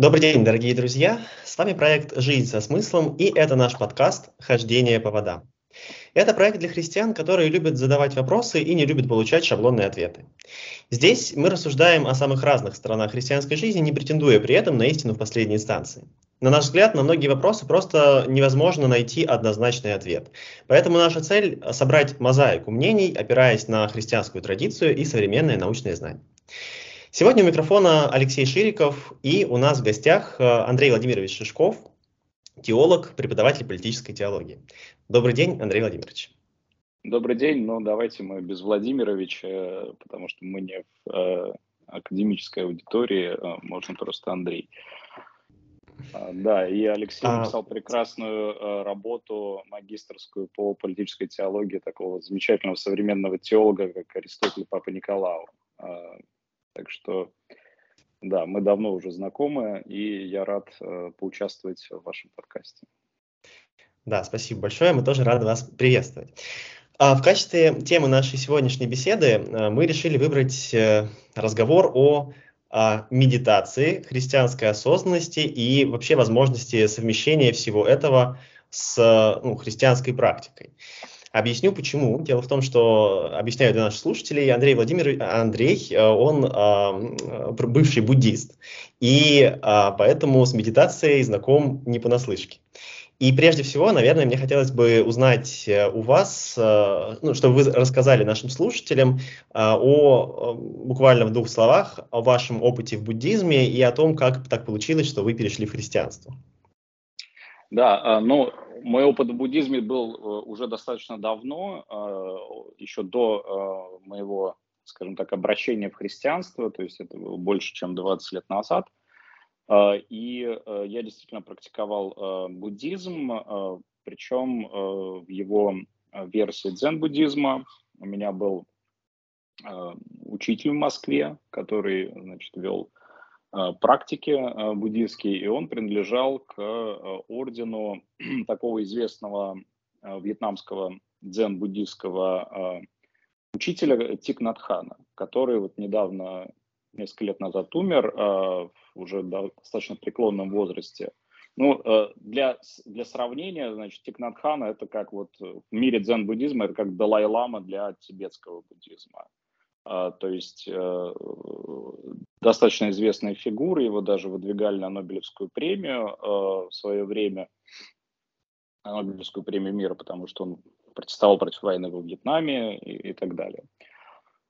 Добрый день, дорогие друзья! С вами проект «Жизнь со смыслом» и это наш подкаст «Хождение по водам». Это проект для христиан, которые любят задавать вопросы и не любят получать шаблонные ответы. Здесь мы рассуждаем о самых разных сторонах христианской жизни, не претендуя при этом на истину в последней инстанции. На наш взгляд, на многие вопросы просто невозможно найти однозначный ответ. Поэтому наша цель – собрать мозаику мнений, опираясь на христианскую традицию и современные научные знания. Сегодня у микрофона Алексей Шириков, и у нас в гостях э, Андрей Владимирович Шишков, теолог, преподаватель политической теологии. Добрый день, Андрей Владимирович. Добрый день, ну давайте мы без Владимировича, потому что мы не в э, академической аудитории, э, можно просто Андрей. А, да, и Алексей а... написал прекрасную э, работу магистрскую по политической теологии такого замечательного современного теолога, как Аристотель Папа Николау. А, так что, да, мы давно уже знакомы, и я рад э, поучаствовать в вашем подкасте. Да, спасибо большое, мы тоже рады вас приветствовать. А в качестве темы нашей сегодняшней беседы э, мы решили выбрать э, разговор о, о медитации, христианской осознанности и вообще возможности совмещения всего этого с ну, христианской практикой. Объясню почему. Дело в том, что, объясняю для наших слушателей, Андрей Владимирович, Андрей, э, он э, бывший буддист, и э, поэтому с медитацией знаком не понаслышке. И прежде всего, наверное, мне хотелось бы узнать у вас, ну, чтобы вы рассказали нашим слушателям о, буквально в двух словах, о вашем опыте в буддизме и о том, как так получилось, что вы перешли в христианство. Да, ну, мой опыт в буддизме был э, уже достаточно давно, э, еще до э, моего, скажем так, обращения в христианство, то есть это было больше, чем 20 лет назад. И я действительно практиковал буддизм, причем в его версии дзен-буддизма. У меня был учитель в Москве, который, значит, вел практики э, буддийские, и он принадлежал к э, ордену такого известного вьетнамского дзен-буддийского учителя Тикнатхана, который вот недавно, несколько лет назад умер, уже в достаточно преклонном возрасте. Ну, для, для сравнения, значит, Тикнатхана это как вот в мире дзен-буддизма, это как Далай-лама для тибетского буддизма. А, то есть э, достаточно известная фигура, его даже выдвигали на Нобелевскую премию э, в свое время, на Нобелевскую премию мира, потому что он протестовал против войны во Вьетнаме и, и так далее.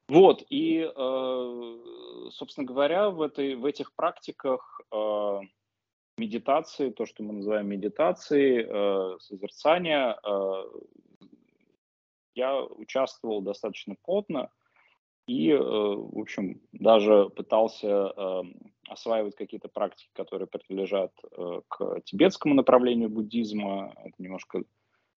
Вот, и, э, собственно говоря, в, этой, в этих практиках медитации, то, что мы называем медитацией, созерцания, я участвовал достаточно плотно – и, э, в общем, даже пытался эм, осваивать какие-то практики, которые принадлежат э, к тибетскому направлению буддизма. Это немножко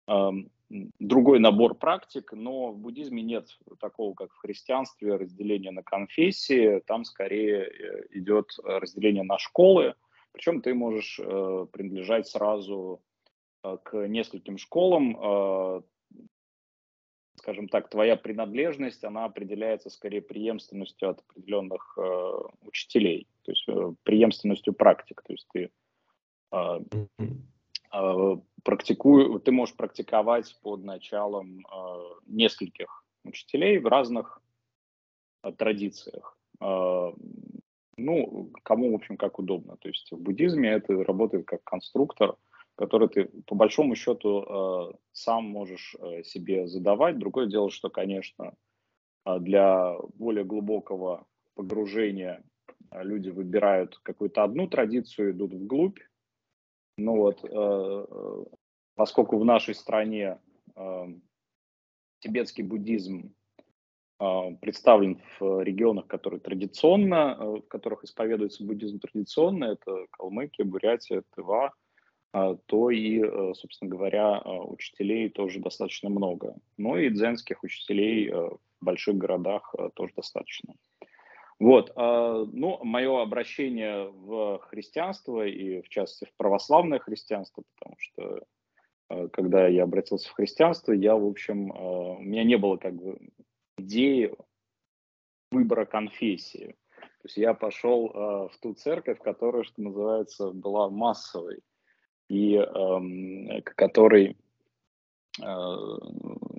эм, другой набор практик, но в буддизме нет такого, как в христианстве, разделения на конфессии. Там скорее э, идет разделение на школы. Причем ты можешь принадлежать сразу к нескольким школам скажем так, твоя принадлежность, она определяется скорее преемственностью от определенных э, учителей, то есть э, преемственностью практик. То есть ты э, э, практикуй, ты можешь практиковать под началом э, нескольких учителей в разных э, традициях. Э, ну, кому, в общем, как удобно. То есть в буддизме это работает как конструктор – который ты по большому счету э, сам можешь э, себе задавать. Другое дело, что, конечно, э, для более глубокого погружения люди выбирают какую-то одну традицию, идут вглубь. Ну вот, поскольку в нашей стране тибетский буддизм представлен в регионах, которые традиционно, в которых исповедуется буддизм традиционно, это Калмыкия, Бурятия, Тыва – а, то и, э, собственно говоря, а, учителей тоже достаточно много. Ну и дзенских учителей э, в больших городах э, тоже достаточно. Вот, а, ну, мое обращение в христианство и, в частности, в православное христианство, потому что когда я обратился в христианство, я, в общем, у меня не было как бы идеи выбора конфессии. То есть я пошел в ту церковь, которая, что называется, была массовой, и э, которой, э,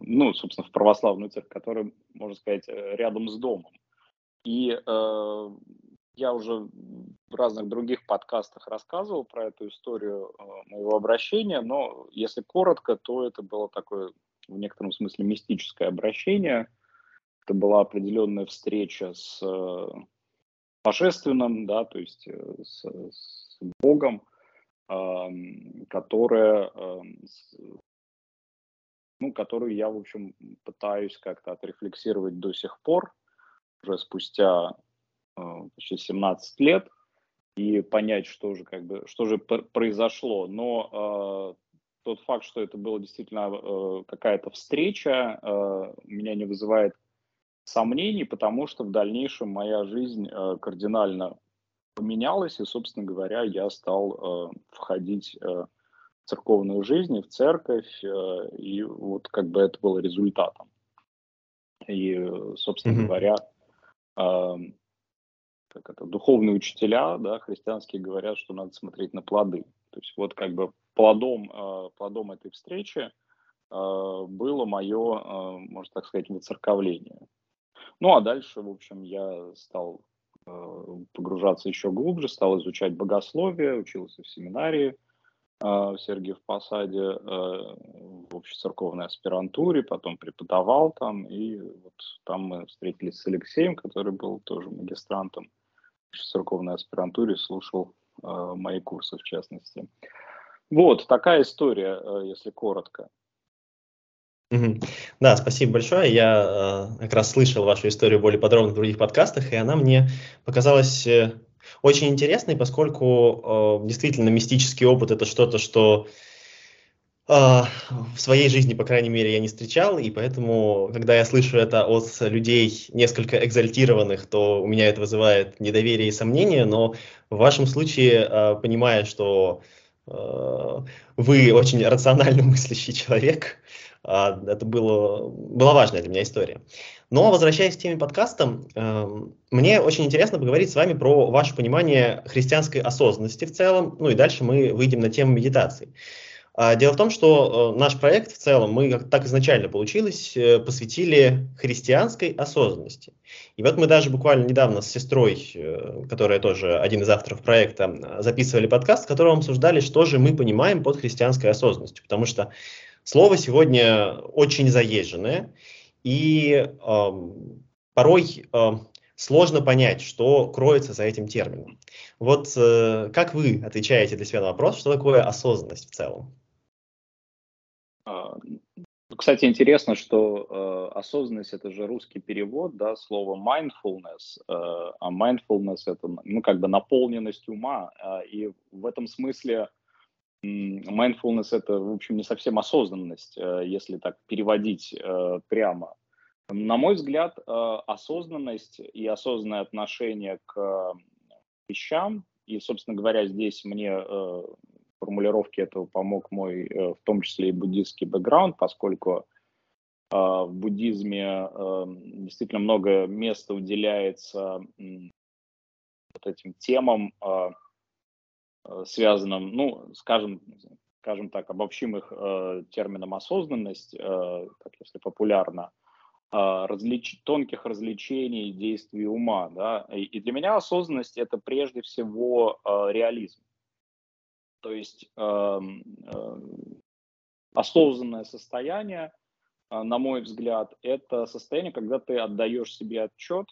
ну, собственно, в православную церковь, которая, можно сказать, э, рядом с домом. И э, я уже в разных других подкастах рассказывал про эту историю э, моего обращения, но если коротко, то это было такое в некотором смысле мистическое обращение. Это была определенная встреча с э, божественным, да, то есть с, с Богом, которая, э, ну, которую я, в общем, пытаюсь как-то отрефлексировать до сих пор, уже спустя э, почти 17 лет, и понять, что же, как бы, что же произошло. Но э, тот факт, что это была действительно э, какая-то встреча, меня не вызывает сомнений, потому что в дальнейшем моя жизнь кардинально поменялась, и, собственно говоря, я стал э, входить э, в церковную жизнь, в церковь, э, и вот как бы это было результатом. И, собственно mm-hmm. говоря, э, как это, духовные учителя, да, христианские говорят, что надо смотреть на плоды. То есть вот как бы плодом, э, плодом этой встречи э, было мое, э, можно так сказать, выцерковление. Ну а дальше, в общем, я стал погружаться еще глубже, стал изучать богословие, учился в семинарии э, в Сергиев Посаде, э, в общецерковной аспирантуре, потом преподавал там, и вот там мы встретились с Алексеем, который был тоже магистрантом в церковной аспирантуре, слушал э, мои курсы в частности. Вот такая история, если коротко. Да, спасибо большое. Я э, как раз слышал вашу историю более подробно в других подкастах, и она мне показалась э, очень интересной, поскольку э, действительно мистический опыт это что-то, что в своей жизни, по крайней мере, я не встречал, и поэтому, когда я слышу это от людей несколько экзальтированных, то у меня это вызывает недоверие и сомнение, но в вашем случае, понимая, что вы очень рационально мыслящий человек, это было, была важная для меня история. Но возвращаясь к теме подкаста, эм, мне очень интересно поговорить с вами про ваше понимание христианской осознанности в целом, ну и дальше мы выйдем на тему медитации. А, дело в том, что э, наш проект в целом, мы как так изначально получилось, э, посвятили христианской осознанности. И вот мы даже буквально недавно с сестрой, э, которая тоже один из авторов проекта, записывали подкаст, в котором обсуждали, что же мы понимаем под христианской осознанностью. Потому что Слово сегодня очень заезженное, и э, порой э, сложно понять, что кроется за этим термином. Вот э, как вы отвечаете для себя на вопрос, что такое осознанность в целом? А, кстати, интересно, что э, осознанность это же русский перевод, да, слово mindfulness, э, а mindfulness это ну как бы наполненность ума, э, и в этом смысле mindfulness это, в общем, не совсем осознанность, э, если так переводить э, прямо. На мой взгляд, э, осознанность и осознанное отношение к вещам, и, собственно говоря, здесь мне формулировке этого помог мой, в том числе и буддийский бэкграунд, поскольку в буддизме действительно много места уделяется вот этим темам связанном, ну, скажем, скажем так, обобщим их э, термином осознанность, э, так если популярно, э, различ... тонких развлечений действий ума. Да? И, и для меня осознанность это прежде всего э, реализм. То есть э, э, осознанное состояние, э, на мой взгляд, это состояние, когда ты отдаешь себе отчет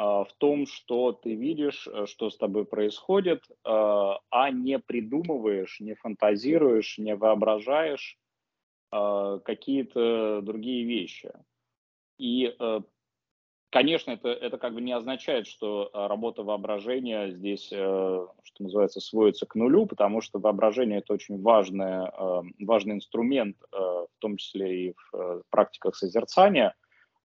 в том, что ты видишь, э, что с тобой происходит, а, а не придумываешь, не фантазируешь, не воображаешь а, какие-то другие вещи. И, э, конечно, это, это как бы не означает, что работа воображения здесь, э, что называется, сводится к нулю, потому что воображение – это очень важный, важный инструмент, в том числе и в практиках созерцания –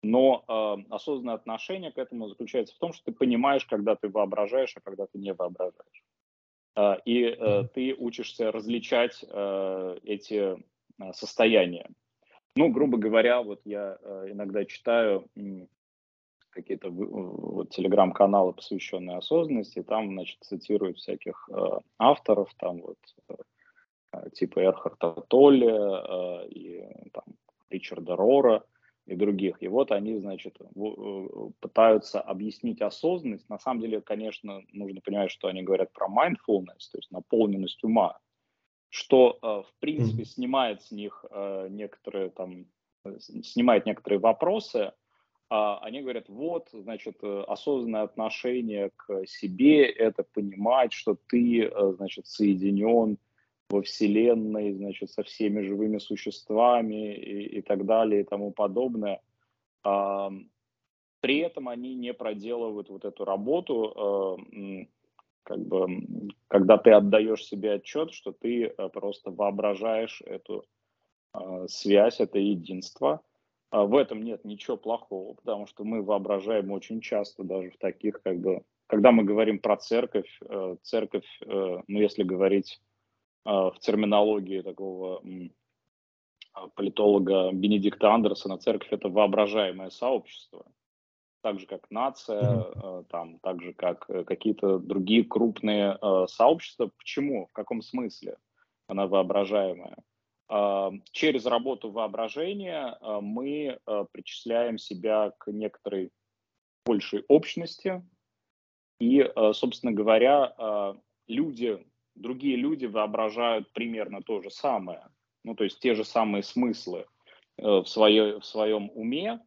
но э, осознанное отношение к этому заключается в том, что ты понимаешь, когда ты воображаешь, а когда ты не воображаешь. Э, и э, ты учишься различать э, эти э, состояния. Ну, грубо говоря, вот я э, иногда читаю какие-то вот, телеграм-каналы, посвященные осознанности, там, значит, цитируют всяких э, авторов, там вот э, типа Эрхарта Толли э, и там, Ричарда Рора и других. И вот они, значит, э, пытаются объяснить осознанность. На самом деле, конечно, нужно понимать, что они говорят про mindfulness, то есть наполненность ума, что, э, в принципе, снимает с них э, некоторые там, снимает некоторые вопросы, а они говорят, вот, значит, осознанное отношение к себе – это понимать, что ты, значит, соединен во Вселенной, значит, со всеми живыми существами и, и так далее и тому подобное. А, при этом они не проделывают вот эту работу, а, как бы, когда ты отдаешь себе отчет, что ты а, просто воображаешь эту а, связь, это единство. А в этом нет ничего плохого, потому что мы воображаем очень часто даже в таких, как бы, когда мы говорим про церковь, э, церковь, э, ну, если говорить в терминологии такого а, политолога Бенедикта Андерсона церковь это воображаемое сообщество, так же как нация, mm-hmm. там, так же как э, какие-то другие крупные сообщества. Почему? В каком смысле она воображаемая? Через работу воображения мы причисляем себя к некоторой большей общности, и, собственно говоря, люди, другие люди воображают примерно то же самое, ну, то есть те же самые смыслы э, в, свое, в своем уме,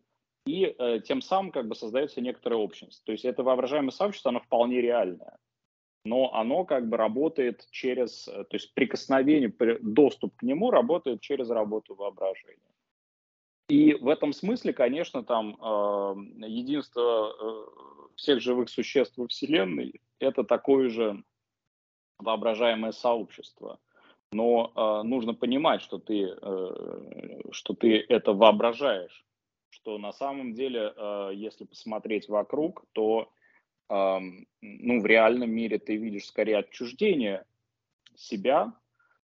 и э, тем самым как бы создается некоторая общность. То есть это воображаемое сообщество, оно вполне реальное, но оно как бы работает через, э, то есть прикосновение, доступ к нему работает через работу воображения. И в этом смысле, конечно, там э, единство э, всех живых существ во Вселенной – это такое же воображаемое сообщество. Но э, нужно понимать, что ты, э, что ты это воображаешь, что на самом деле, э, если посмотреть вокруг, то э, ну, в реальном мире ты видишь скорее отчуждение себя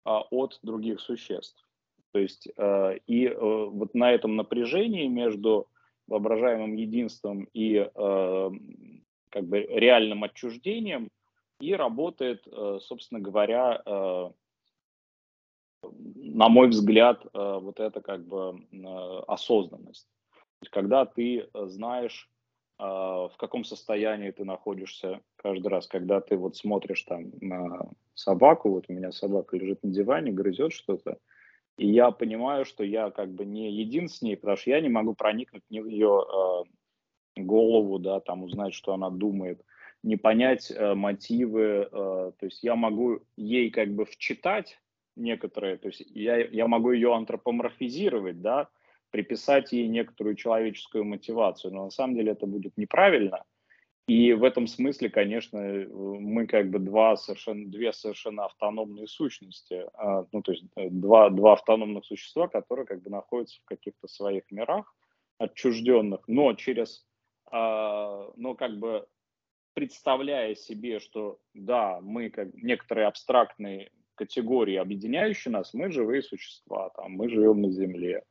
э, от других существ. То есть э, и э, вот на этом напряжении между воображаемым единством и э, как бы реальным отчуждением – и работает, э, собственно говоря, э, на мой взгляд, э, вот это как бы осознанность. Когда ты знаешь, в каком состоянии ты находишься каждый раз, когда ты вот смотришь там на собаку, вот у меня собака лежит на диване, грызет что-то, и я понимаю, что я как бы не един с ней, потому что я не могу проникнуть в ее голову, да, там узнать, что она думает не понять э, мотивы. Э, то есть я могу ей как бы вчитать некоторые, то есть я, я могу ее антропоморфизировать, да, приписать ей некоторую человеческую мотивацию, но на самом деле это будет неправильно. И в этом смысле, конечно, мы как бы два совершенно, две совершенно автономные сущности, а, ну, то есть э, два, два автономных существа, которые как бы находятся в каких-то своих мирах отчужденных, но через, а, но как бы представляя себе, что да, мы как некоторые абстрактные категории, объединяющие нас, мы живые существа, там, мы живем на Земле,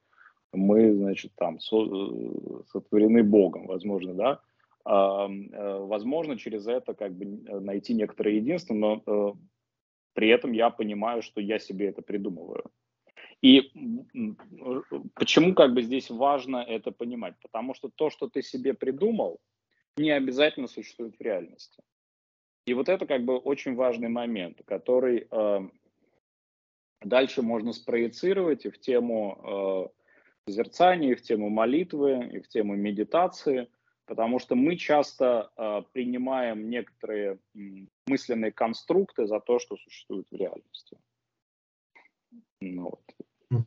мы, значит, там, со, э, сотворены Богом, возможно, да, а, э, возможно, через это как бы найти некоторое единство, но э, при этом я понимаю, что я себе это придумываю. И почему как бы здесь важно это понимать? Потому что то, что ты себе придумал, не обязательно существует в реальности. И вот это как бы очень важный момент, который э, дальше можно спроецировать и в тему э, созерцания, и в тему молитвы, и в тему медитации, потому что мы часто э, принимаем некоторые мысленные конструкты за то, что существует в реальности. Ну, вот.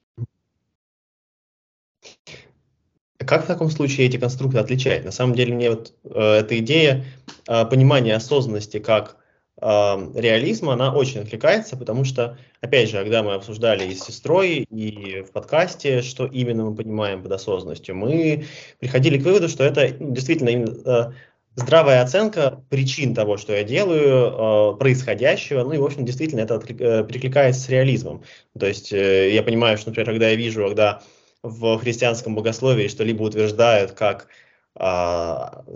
Как в таком случае эти конструкты отличать? На самом деле мне вот э, эта идея э, понимания осознанности как э, реализма, она очень откликается, потому что, опять же, когда мы обсуждали и с сестрой, и в подкасте, что именно мы понимаем под осознанностью, мы приходили к выводу, что это ну, действительно э, здравая оценка причин того, что я делаю, э, происходящего, ну и, в общем, действительно это э, перекликается с реализмом. То есть э, я понимаю, что, например, когда я вижу, когда в христианском богословии что-либо утверждают как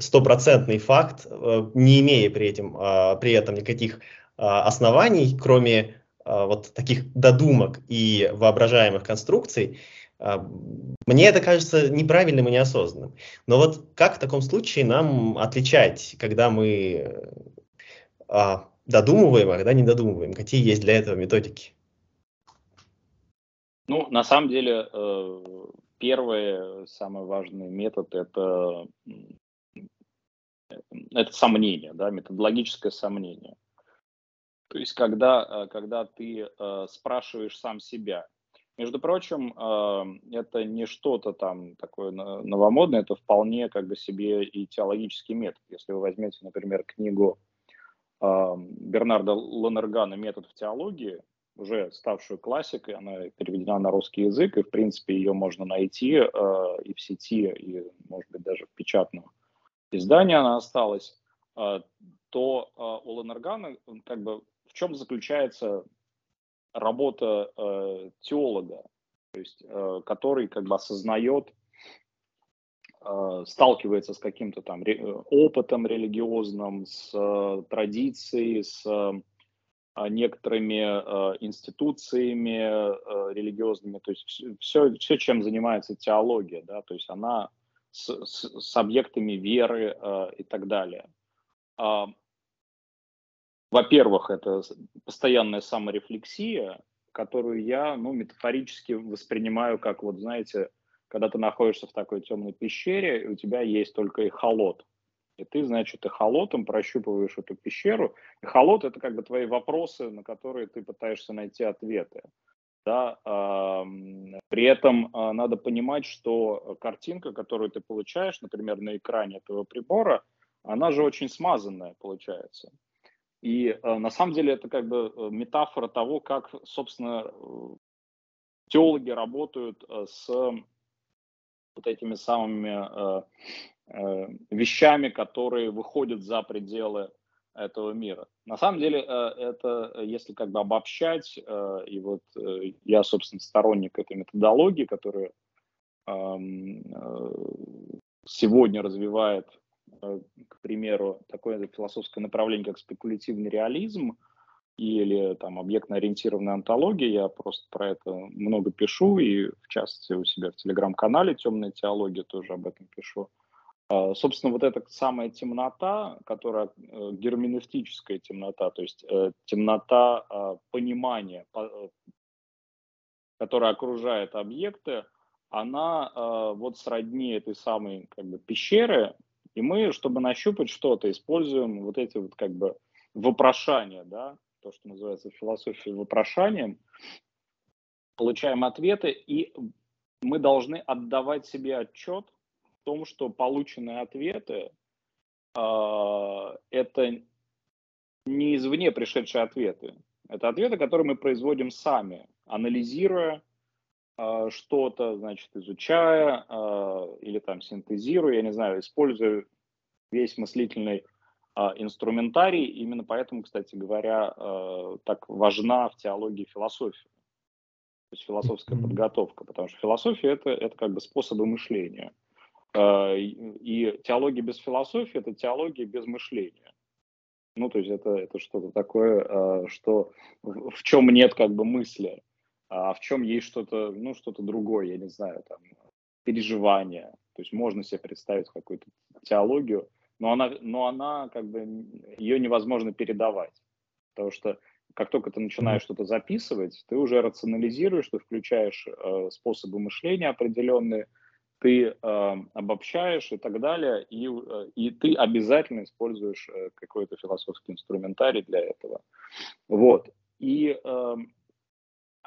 стопроцентный факт, не имея при этом, при этом никаких оснований, кроме вот таких додумок и воображаемых конструкций, мне это кажется неправильным и неосознанным. Но вот как в таком случае нам отличать, когда мы а, додумываем, а когда не додумываем? Какие есть для этого методики? Ну, на самом деле, э, первый, самый важный метод это, это сомнение, да, методологическое сомнение. То есть, когда, э, когда ты э, спрашиваешь сам себя, между прочим, это не что-то там такое новомодное, это вполне как бы себе и теологический метод. Если вы возьмете, например, книгу Бернарда Ланергана «Метод в теологии», уже ставшую классикой, она переведена на русский язык, и, в принципе, ее можно найти э, и в сети, и, может быть, даже в печатном издании она осталась, э, то э, у Ланергана как бы в чем заключается работа э, теолога, то есть, э, который как бы осознает Э, сталкивается с каким-то там опытом религиозным, с э, традицией, с э, некоторыми институциями религиозными, то есть все, все, чем занимается теология, да, то есть она с, с, с объектами веры и так далее. А, во-первых, это постоянная саморефлексия, которую я, ну, метафорически воспринимаю как, вот, знаете, когда ты находишься в такой темной пещере, и у тебя есть только эхолот. И ты, значит, эхолотом прощупываешь эту пещеру. Эхолот — это как бы твои вопросы, на которые ты пытаешься найти ответы. Да, при этом э, надо понимать, что картинка, которую ты получаешь, например, на экране этого прибора, она же очень смазанная получается. И э, на самом деле это как бы э, метафора того, как, собственно, теологи работают э, с вот этими самыми э, вещами, которые выходят за пределы этого мира. На самом деле, э, это, если как бы обобщать, э, и вот э, я, собственно, сторонник этой методологии, которая эм, э, сегодня развивает, э, к примеру, такое философское направление, как спекулятивный реализм, или там объектно-ориентированная антология, я просто про это много пишу, и в частности у себя в телеграм-канале «Темная теология» тоже об этом пишу. Собственно, вот эта самая темнота, которая э, герменевтическая темнота, то есть э, темнота а, понимания, э, которая окружает объекты, она вот сродни этой самой как бы пещеры, и мы, чтобы нащупать что-то, используем вот эти вот как бы вопрошания, да, то, что называется философией вопрошанием, получаем ответы, и мы должны отдавать себе отчет том, что полученные ответы э, это не извне пришедшие ответы. Это ответы, которые мы производим сами, анализируя э, что-то, значит, изучая э, или там синтезируя, я не знаю, используя весь мыслительный а, инструментарий. Именно поэтому, кстати говоря, э, так важна в теологии философия. То есть философская подготовка, потому что философия это, это как бы способы мышления. Э, и теология без философии – это теология без мышления. Ну, то есть это, это что-то такое, э, что в чем нет как бы мысли, а в чем есть что-то, ну, что-то другое, я не знаю, там, переживание. То есть можно себе представить какую-то теологию, но она, но она как бы, ее невозможно передавать. Потому что как только ты начинаешь что-то записывать, ты уже рационализируешь, ты включаешь э, способы мышления определенные, ты э, обобщаешь и так далее, и, э, и ты обязательно используешь э, какой-то философский инструментарий для этого. Вот. И э,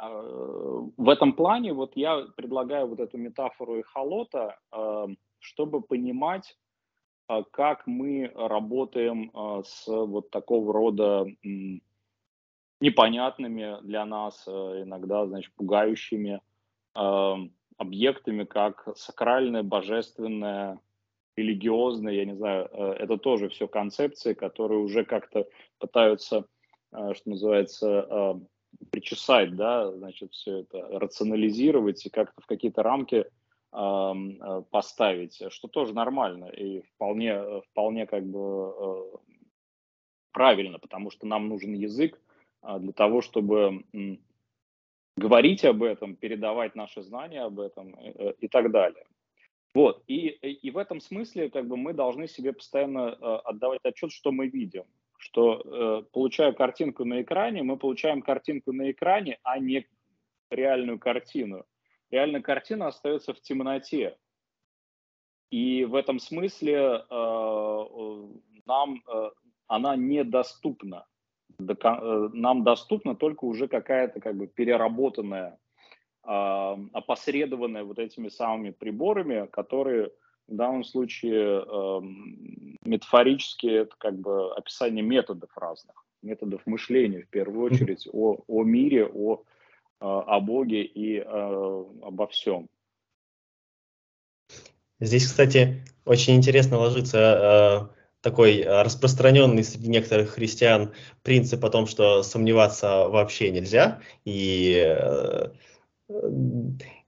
э, в этом плане вот я предлагаю вот эту метафору эхолота, э, чтобы понимать, а как мы работаем с вот такого рода непонятными для нас, иногда, значит, пугающими объектами, как сакральное, божественное, религиозное, я не знаю, это тоже все концепции, которые уже как-то пытаются, что называется, причесать, да, значит, все это рационализировать и как-то в какие-то рамки э, поставить, что тоже нормально и вполне, вполне как бы правильно, потому что нам нужен язык для того, чтобы говорить об этом, передавать наши знания об этом и так далее. Вот, и, и в этом смысле как бы мы должны себе постоянно отдавать отчет, что мы видим что э, получая картинку на экране, мы получаем картинку на экране, а не реальную картину. Реальная картина остается в темноте. И в этом смысле э, нам э, она недоступна. Э, нам доступна только уже какая-то как бы переработанная, э, опосредованная вот этими самыми приборами, которые в данном случае э, метафорически это как бы описание методов разных, методов мышления в первую очередь о, о мире, о, э, о Боге и э, обо всем. Здесь, кстати, очень интересно ложится такой распространенный среди некоторых христиан принцип о том, что сомневаться вообще нельзя, и э,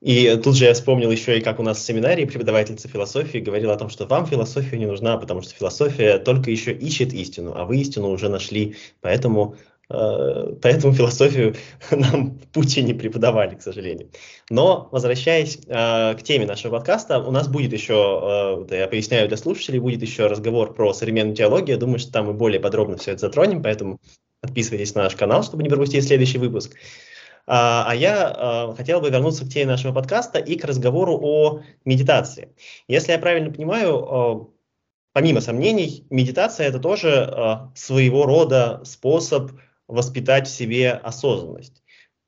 и тут же я вспомнил еще и как у нас в семинарии преподавательница философии говорила о том, что вам философия не нужна, потому что философия только еще ищет истину, а вы истину уже нашли, поэтому э, Поэтому философию нам в пути не преподавали, к сожалению. Но, возвращаясь э, к теме нашего подкаста, у нас будет еще, э, я поясняю для слушателей, будет еще разговор про современную теологию. Я думаю, что там мы более подробно все это затронем, поэтому подписывайтесь на наш канал, чтобы не пропустить следующий выпуск. А, а я хотел бы вернуться к теме нашего подкаста и к разговору о медитации. Если я правильно понимаю, помимо сомнений, медитация это тоже своего рода способ воспитать в себе осознанность.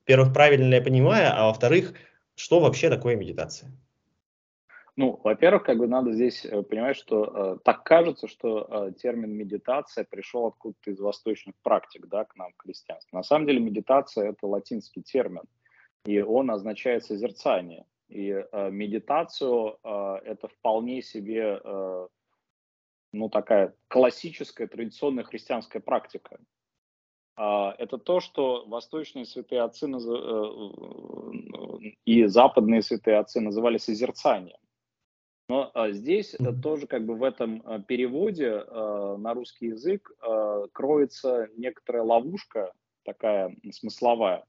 Во-первых, правильно я понимаю, а во-вторых, что вообще такое медитация? Ну, во-первых, как бы надо здесь э, понимать, что э, так кажется, что э, термин медитация пришел откуда-то из восточных практик, да, к нам, к христианству. На самом деле медитация это латинский термин, и он означает созерцание. И э, медитацию э, это вполне себе, э, ну, такая классическая традиционная христианская практика. Uh, это то, что восточные святые отцы наз... и западные святые отцы называли созерцанием. Но а, здесь mm-hmm. тоже как бы в этом а, переводе а, на русский язык а, кроется некоторая ловушка такая смысловая.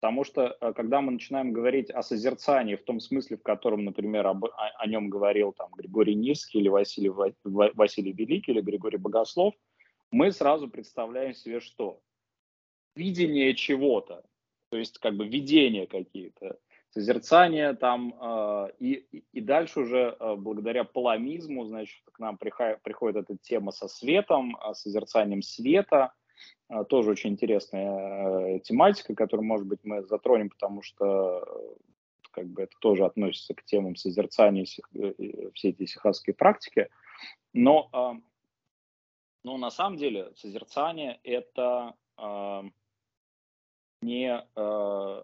Потому что а, когда мы начинаем говорить о созерцании в том смысле, в котором, например, об, о, о нем говорил там Григорий Низкий или Василий, Василий Великий или Григорий Богослов, мы сразу представляем себе что? Видение чего-то, то есть как бы видение какие-то созерцание там, э, и, и дальше уже э, благодаря паламизму, значит, к нам приходит, приходит эта тема со светом, э, созерцанием света, э, тоже очень интересная э, тематика, которую, может быть, мы затронем, потому что э, как бы это тоже относится к темам созерцания э, всей этой сихасской практики, но, э, но на самом деле созерцание это э, не э,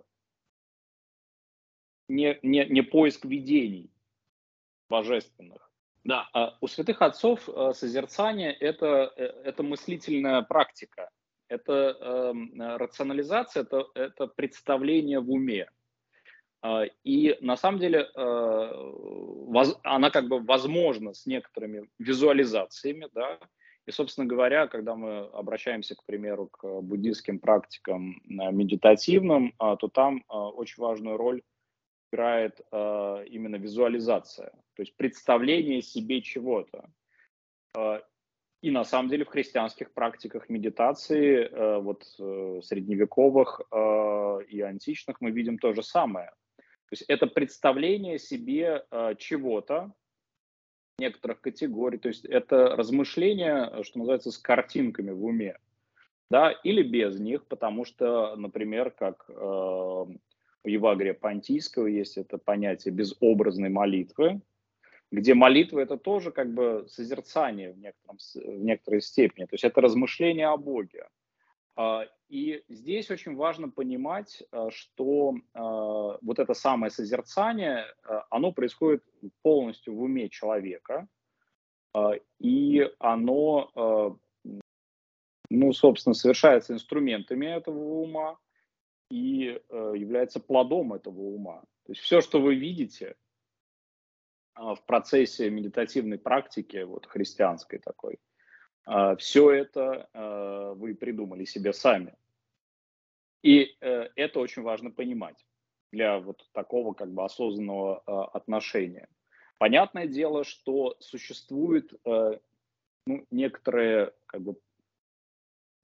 не, не, не поиск видений божественных. Да, а у святых отцов э, созерцание это, э, это мыслительная практика, это э, рационализация, это, это представление в уме. А, и на самом деле она как бы возможна с некоторыми визуализациями, да, и, собственно говоря, когда мы обращаемся, к примеру, к буддийским практикам медитативным, а, то там очень важную роль играет э, именно визуализация, то есть представление себе чего-то. Э, и на самом деле в христианских практиках медитации, э, вот э, средневековых э, и античных, мы видим то же самое. То есть это представление себе э, чего-то, некоторых категорий, то есть это размышление, что называется, с картинками в уме, да, или без них, потому что, например, как э, у Евагрия Понтийского есть это понятие безобразной молитвы, где молитва это тоже как бы созерцание в, некотором, в некоторой степени, то есть это размышление о Боге. И здесь очень важно понимать, а, что а, вот это самое созерцание, оно происходит полностью в уме человека, и оно, ну, собственно, совершается инструментами этого ума, и э, является плодом этого ума. То есть все, что вы видите, в процессе медитативной практики, вот христианской такой, все это вы придумали себе сами. И это очень важно понимать для вот такого как бы осознанного отношения. Понятное дело, что существуют ну, некоторые как бы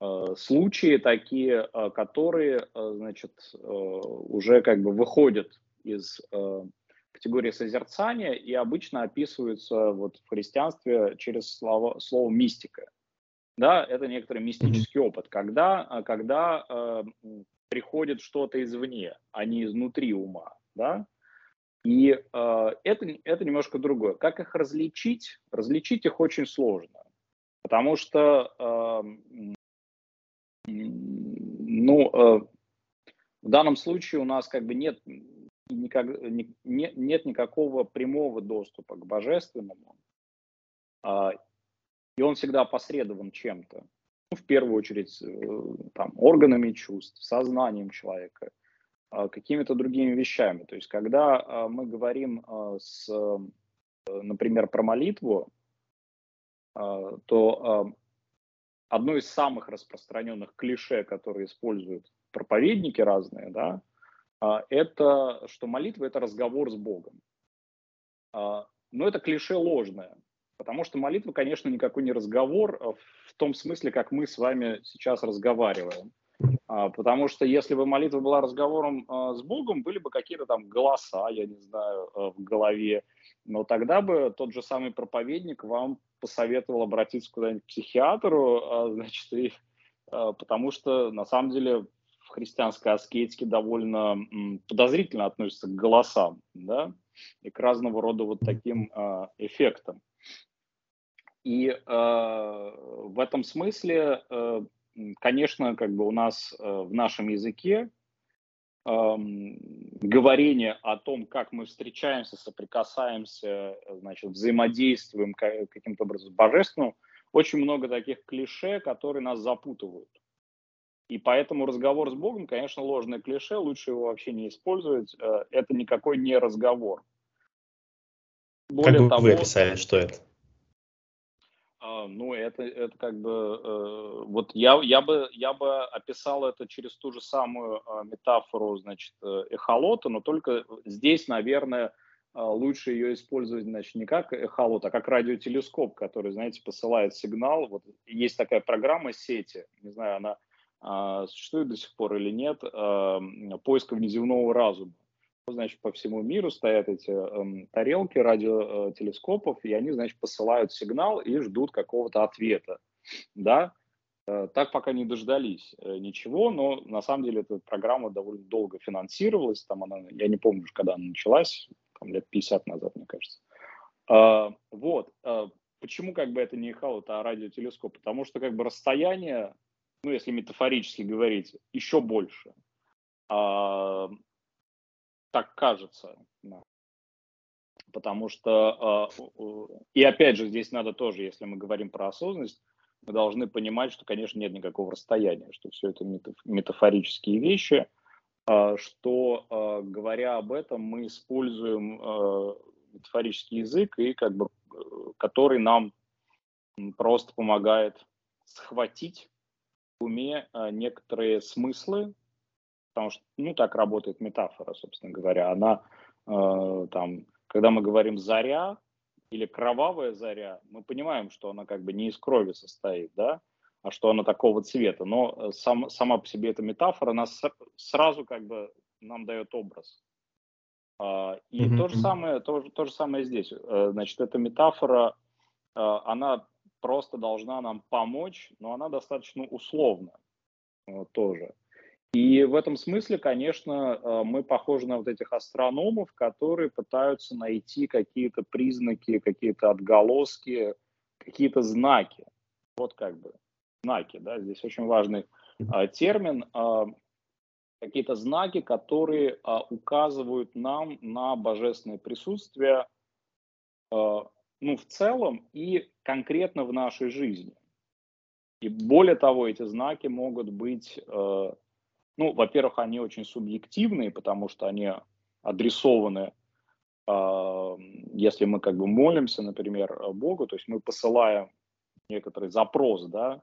Э, случаи такие, э, которые, э, значит, уже как бы выходят из категории созерцания и обычно описываются вот в христианстве через слово, слово мистика. Да, это некоторый мистический опыт, когда, когда э, приходит что-то извне, а не изнутри ума, да. И э, это, это немножко другое. Как их различить? Различить их очень сложно, потому что э, ну, э, в данном случае у нас как бы нет, никак, не, нет никакого прямого доступа к божественному, э, и он всегда посредован чем-то. Ну, в первую очередь э, там, органами чувств, сознанием человека, э, какими-то другими вещами. То есть, когда э, мы говорим, э, с, э, например, про молитву, то одно из самых распространенных клише, которые используют проповедники разные, да, а, это что молитва это разговор с Богом. А, но это клише ложное, потому что молитва, конечно, никакой не разговор а, в том смысле, как мы с вами сейчас разговариваем. Потому что если бы молитва была разговором с Богом, были бы какие-то там голоса, я не знаю, в голове, но тогда бы тот же самый проповедник вам посоветовал обратиться куда-нибудь к психиатру, а, значит, и, а, потому что на самом деле в христианской аскетике довольно подозрительно относятся к голосам, да, и к разного рода вот таким а, эффектам. И э, в этом смысле, э, конечно, как бы у нас э, в нашем языке говорение о том, как мы встречаемся, соприкасаемся, значит, взаимодействуем каким-то образом с божественным, очень много таких клише, которые нас запутывают. И поэтому разговор с Богом, конечно, ложное клише, лучше его вообще не использовать. Э, это никакой не разговор. Более как бы того, вы описали, что это? А, ну, это, это как бы, э, вот я, я, бы, я бы описал это через ту же самую э, метафору, значит, э, эхолота, но только здесь, наверное, э, лучше ее использовать, значит, не как эхолот, а как радиотелескоп, который, знаете, посылает сигнал. Вот есть такая программа сети, не знаю, она существует до сих пор или нет, э, поиска внеземного разума значит, по всему миру стоят эти э, тарелки радиотелескопов, и они, значит, посылают сигнал и ждут какого-то ответа, да. Э, так пока не дождались э, ничего, но на самом деле эта программа довольно долго финансировалась, там она, я не помню, когда она началась, там, лет 50 назад, мне кажется. Э, вот, э, почему как бы это не эхолот, а радиотелескоп? Потому что как бы расстояние, ну, если метафорически говорить, еще больше. А, так кажется. Потому что, э, и опять же, здесь надо тоже, если мы говорим про осознанность, мы должны понимать, что, конечно, нет никакого расстояния, что все это метафорические вещи, э, что, э, говоря об этом, мы используем метафорический язык, и как бы, э, который нам просто помогает схватить уме э, некоторые смыслы, потому что, ну, так работает метафора, собственно говоря. Она, э, там, когда мы говорим «заря» или «кровавая заря», мы понимаем, что она как бы не из крови состоит, да, а что она такого цвета. Но э, сам, сама по себе эта метафора, она сразу как бы нам дает образ. Uh, и mm-hmm. то, же самое, то, то же самое здесь. Uh, значит, эта метафора, uh, она просто должна нам помочь, но она достаточно условна тоже. И в этом смысле, конечно, э, мы похожи на вот этих астрономов, которые пытаются найти какие-то признаки, какие-то отголоски, какие-то знаки. Вот как бы знаки, да, здесь очень важный а, термин. А, какие-то знаки, которые а, указывают нам на божественное присутствие, а, ну, в целом и конкретно в нашей жизни. И более того, эти знаки могут быть э, ну, во-первых, они очень субъективные, потому что они адресованы э, если мы как бы молимся, например, Богу, то есть мы посылаем некоторый запрос, да,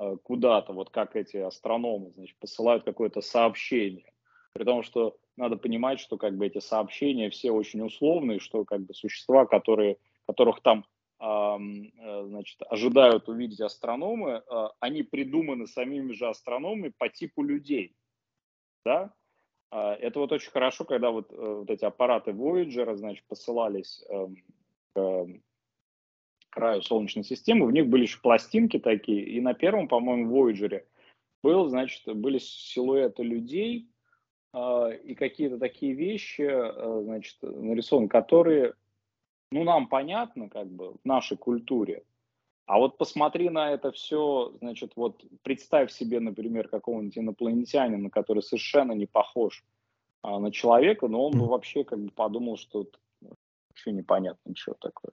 э, куда-то, вот как эти астрономы, значит, посылают какое-то сообщение. При том, что надо понимать, что как бы эти сообщения все очень условные, что как бы существа, которые, которых там э, значит, ожидают увидеть астрономы, э, они придуманы самими же астрономами по типу людей. Да? Это вот очень хорошо, когда вот, вот эти аппараты Voyager, значит, посылались эм, к краю Солнечной системы, в них были еще пластинки такие, и на первом, по-моему, Voyager был, значит, были силуэты людей э, и какие-то такие вещи, э, значит, нарисованы, которые, ну, нам понятны, как бы, в нашей культуре, а вот посмотри на это все, значит, вот представь себе, например, какого-нибудь инопланетянина, который совершенно не похож а, на человека, но он бы вообще как бы подумал, что вообще непонятно, что такое.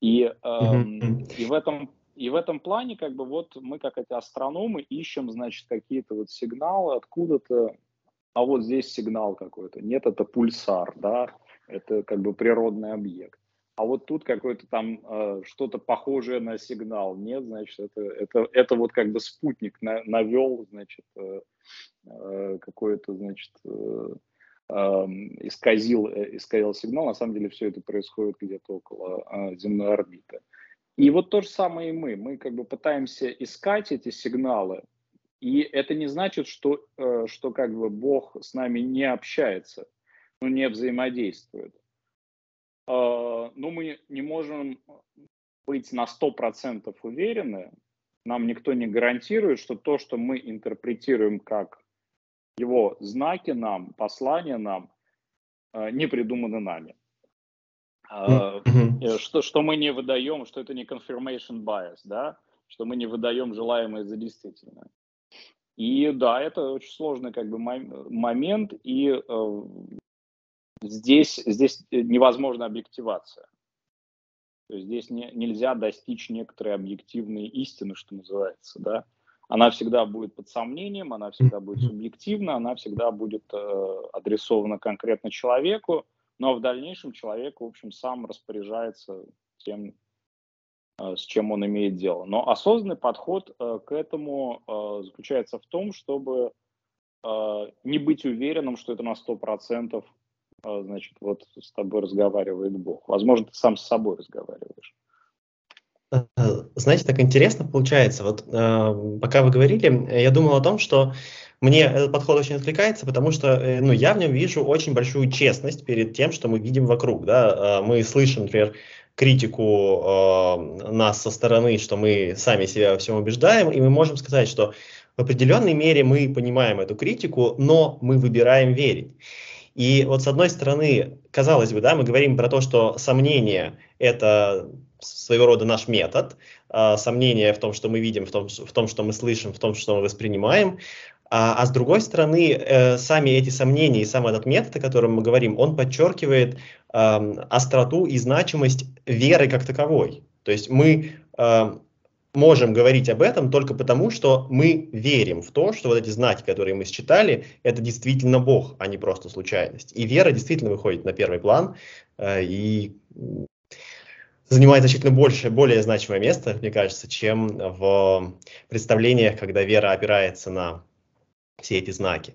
И, эм, и, в этом, и в этом плане, как бы, вот мы, как эти астрономы, ищем, значит, какие-то вот сигналы откуда-то, а вот здесь сигнал какой-то. Нет, это пульсар, да, это как бы природный объект. А вот тут какое-то там э, что-то похожее на сигнал. Нет, значит, это, это, это вот как бы спутник на, навел, значит, э, э, какое-то, значит, э, исказил, э, исказил сигнал, на самом деле все это происходит где-то около а, земной орбиты. И вот то же самое и мы. Мы как бы пытаемся искать эти сигналы, и это не значит, что, э, что как бы Бог с нами не общается, ну, не взаимодействует. А, но мы не можем быть на 100% уверены, нам никто не гарантирует, что то, что мы интерпретируем как его знаки нам, послания нам э, не придуманы нами. Mm-hmm. Что, что мы не выдаем, что это не confirmation bias, да, что мы не выдаем желаемое за действительное. И да, это очень сложный как бы момент, и э, здесь, здесь невозможна объективация. То есть здесь не, нельзя достичь некоторой объективной истины, что называется, да она всегда будет под сомнением, она всегда будет субъективна, она всегда будет э, адресована конкретно человеку, но в дальнейшем человек, в общем, сам распоряжается тем, э, с чем он имеет дело. Но осознанный подход э, к этому э, заключается в том, чтобы э, не быть уверенным, что это на 100% э, значит, вот с тобой разговаривает Бог. Возможно, ты сам с собой разговариваешь. Э, знаете, так интересно получается. Вот э, пока вы говорили, я думал о том, что мне этот подход очень откликается, потому что э, ну, я в нем вижу очень большую честность перед тем, что мы видим вокруг. Да? Э, мы слышим, например, критику э, нас со стороны, что мы сами себя во всем убеждаем, и мы можем сказать, что в определенной мере мы понимаем эту критику, но мы выбираем верить. И вот с одной стороны, казалось бы, да, мы говорим про то, что сомнение – это своего рода наш метод, э, сомнения в том, что мы видим, в том, в том, что мы слышим, в том, что мы воспринимаем. А, а с другой стороны, э, сами эти сомнения и сам этот метод, о котором мы говорим, он подчеркивает остроту и значимость веры как таковой. То есть мы можем говорить об этом только потому, что мы верим в то, что вот эти знаки, которые мы считали, это действительно Бог, а не просто случайность. И вера действительно выходит на первый план, э, и занимает значительно больше, более значимое место, мне кажется, чем в представлениях, когда вера опирается на все эти знаки.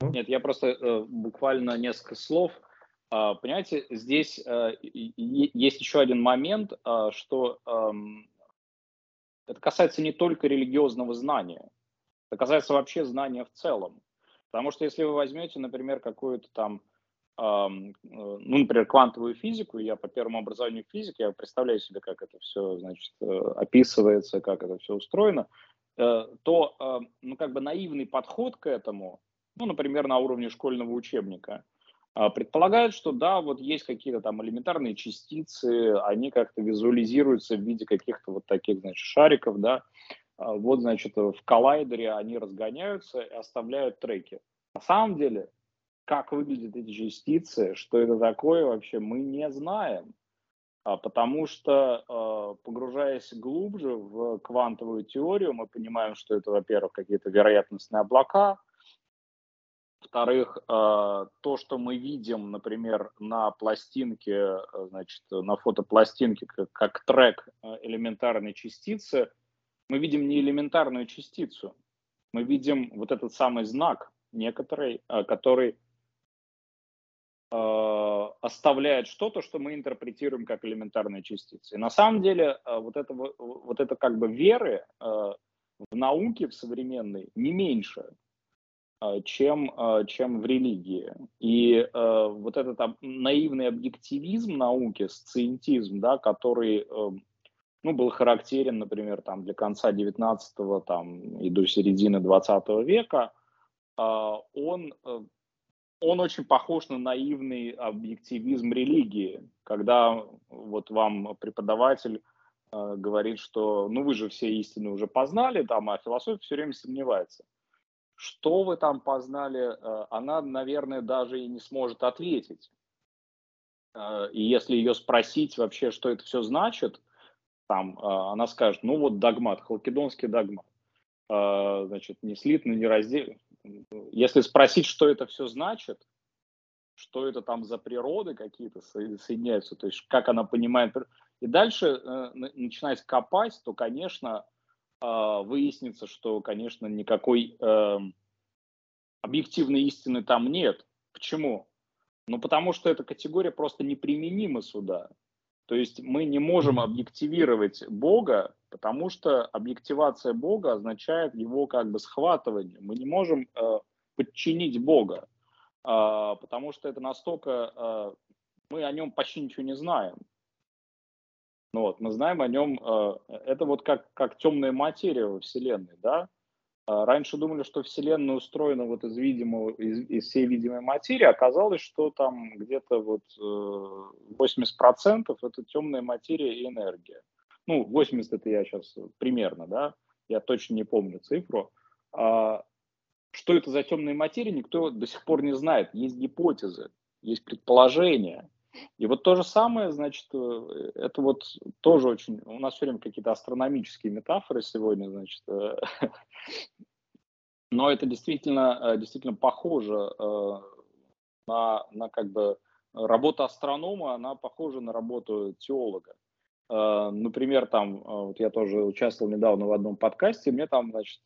Нет, я просто э, буквально несколько слов. Э, понимаете, здесь э, есть еще один момент, э, что э, это касается не только религиозного знания, это касается вообще знания в целом. Потому что если вы возьмете, например, какую-то там Э, ну, например, квантовую физику, я по первому образованию физик, я представляю себе, как это все, значит, э, описывается, как это все устроено, э, то, ну, как бы наивный подход к этому, ну, например, на уровне школьного учебника, предполагает, что да, вот есть какие-то там элементарные частицы, они как-то визуализируются в виде каких-то вот таких, значит, шариков, да, вот, значит, в коллайдере они разгоняются и оставляют треки. На самом деле как выглядят эти частицы, что это такое вообще, мы не знаем. А, потому что, а, погружаясь глубже в квантовую теорию, мы понимаем, что это, во-первых, какие-то вероятностные облака, Во-вторых, то, что мы видим, например, на пластинке, значит, на фотопластинке, как, как трек элементарной частицы, мы видим не элементарную частицу, мы видим вот этот самый знак некоторый, который Э, оставляет что-то, что мы интерпретируем как элементарные частицы. И на самом деле э, вот это, вот это как бы веры э, в науке, в современной, не меньше, чем, чем в религии. И вот этот наивный объективизм науки, сциентизм, да, который ну, был характерен, например, там, для конца 19 там, и до середины 20 века, он он очень похож на наивный объективизм религии, когда вот вам преподаватель э, говорит, что ну вы же все истины уже познали, там, а философия все время сомневается. Что вы там познали, э, она, наверное, даже и не сможет ответить. Э, и если ее спросить вообще, что это все значит, там, э, она скажет, ну вот догмат, халкидонский догмат. Значит, не слитно, не раздельно если спросить, что это все значит, что это там за природы какие-то соединяются, то есть как она понимает, и дальше начинать копать, то, конечно, выяснится, что, конечно, никакой э, объективной истины там нет. Почему? Ну, потому что эта категория просто неприменима сюда. То есть мы не можем объективировать Бога потому что объективация Бога означает его как бы схватывание. Мы не можем э, подчинить Бога, э, потому что это настолько... Э, мы о нем почти ничего не знаем. Ну, вот, мы знаем о нем... Э, это вот как, как темная материя во Вселенной, да? Э, раньше думали, что Вселенная устроена вот из видимого, из, из всей видимой материи. Оказалось, что там где-то вот э, 80% это темная материя и энергия ну, 80 это я сейчас примерно, да, я точно не помню цифру, а, что это за темные материи, никто до сих пор не знает. Есть гипотезы, есть предположения. И вот то же самое, значит, э, это вот тоже очень... У нас все время какие-то астрономические метафоры сегодня, значит. Э, но это действительно, э, действительно похоже на, на как бы работа астронома, она похожа на работу теолога. Например, там, вот я тоже участвовал недавно в одном подкасте, мне там, значит,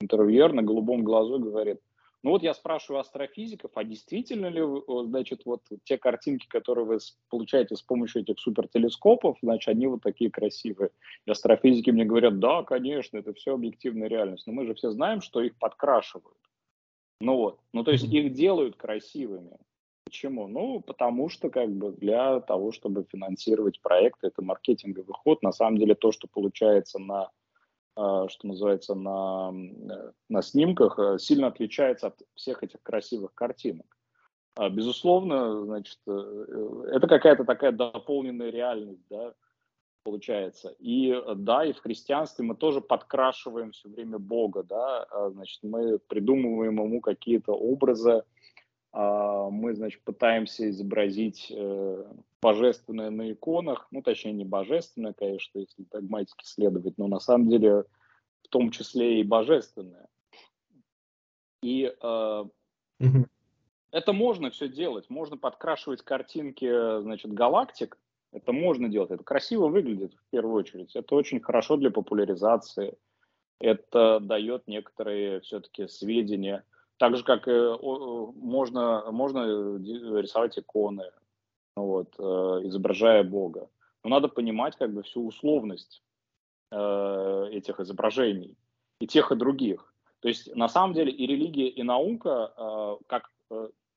интервьюер на голубом глазу говорит, ну вот я спрашиваю астрофизиков, а действительно ли, значит, вот те картинки, которые вы получаете с помощью этих супертелескопов, значит, они вот такие красивые. И астрофизики мне говорят, да, конечно, это все объективная реальность, но мы же все знаем, что их подкрашивают. Ну вот, ну то есть их делают красивыми. Почему? Ну, потому что как бы для того, чтобы финансировать проекты, это маркетинговый ход. На самом деле то, что получается на, что называется, на, э, на снимках, э, сильно отличается от всех этих красивых картинок. А, безусловно, значит, э, это какая-то такая дополненная реальность, да, получается. И да, и в христианстве мы тоже подкрашиваем все время Бога, да, а, значит, мы придумываем ему какие-то образы, а, мы, значит, пытаемся изобразить божественное на иконах, ну, точнее, не божественное, конечно, если догматики следовать, но на самом деле в том числе и божественное. И э, это можно все делать, можно подкрашивать картинки, значит, галактик, это можно делать, это красиво выглядит в первую очередь, это очень хорошо для популяризации, это дает некоторые все-таки сведения. Так же, как и можно, можно рисовать иконы, вот, э, изображая Бога. Но надо понимать как бы всю условность э, этих изображений, и тех, и других. То есть на самом деле и религия, и наука, э, как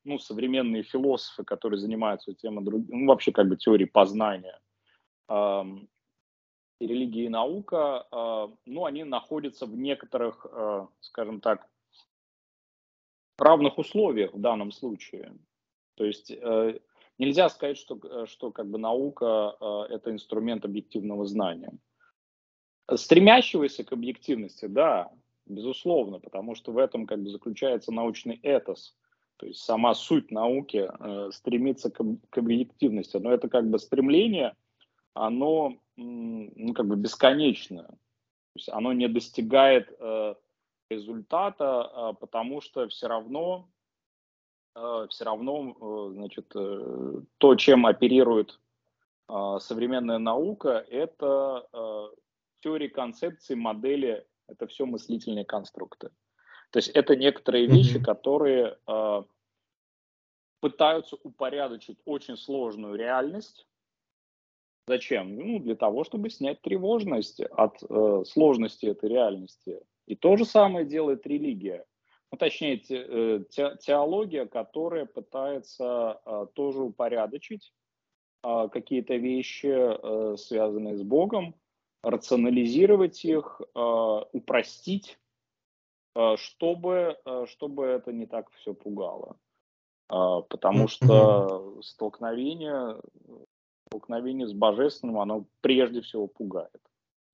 ну, современные философы, которые занимаются темой, ну, вообще как бы теорией познания, эм, и религия, и наука, ну, они находятся в некоторых, скажем так, равных условиях в данном случае. То есть нельзя сказать, что, э, что как бы наука э, это инструмент объективного знания. Стремящегося к объективности, да, безусловно, потому что в этом как бы заключается научный этос. То есть сама суть науки э, стремится к, к объективности, но это как бы стремление, оно ну, как бы бесконечное. То есть оно не достигает э, результата, потому что все равно, все равно, значит, то, чем оперирует современная наука, это теории, концепции, модели, это все мыслительные конструкты. То есть это некоторые вещи, которые э, пытаются упорядочить очень сложную реальность. Зачем? Ну, для того, чтобы снять тревожность от э, сложности этой реальности. И то же самое делает религия. Ну, точнее, те, э, те, теология, которая пытается э, тоже упорядочить э, какие-то вещи, э, связанные с Богом, рационализировать их, э, упростить, чтобы, чтобы это не так все пугало. Потому что столкновение, столкновение с божественным, оно прежде всего пугает.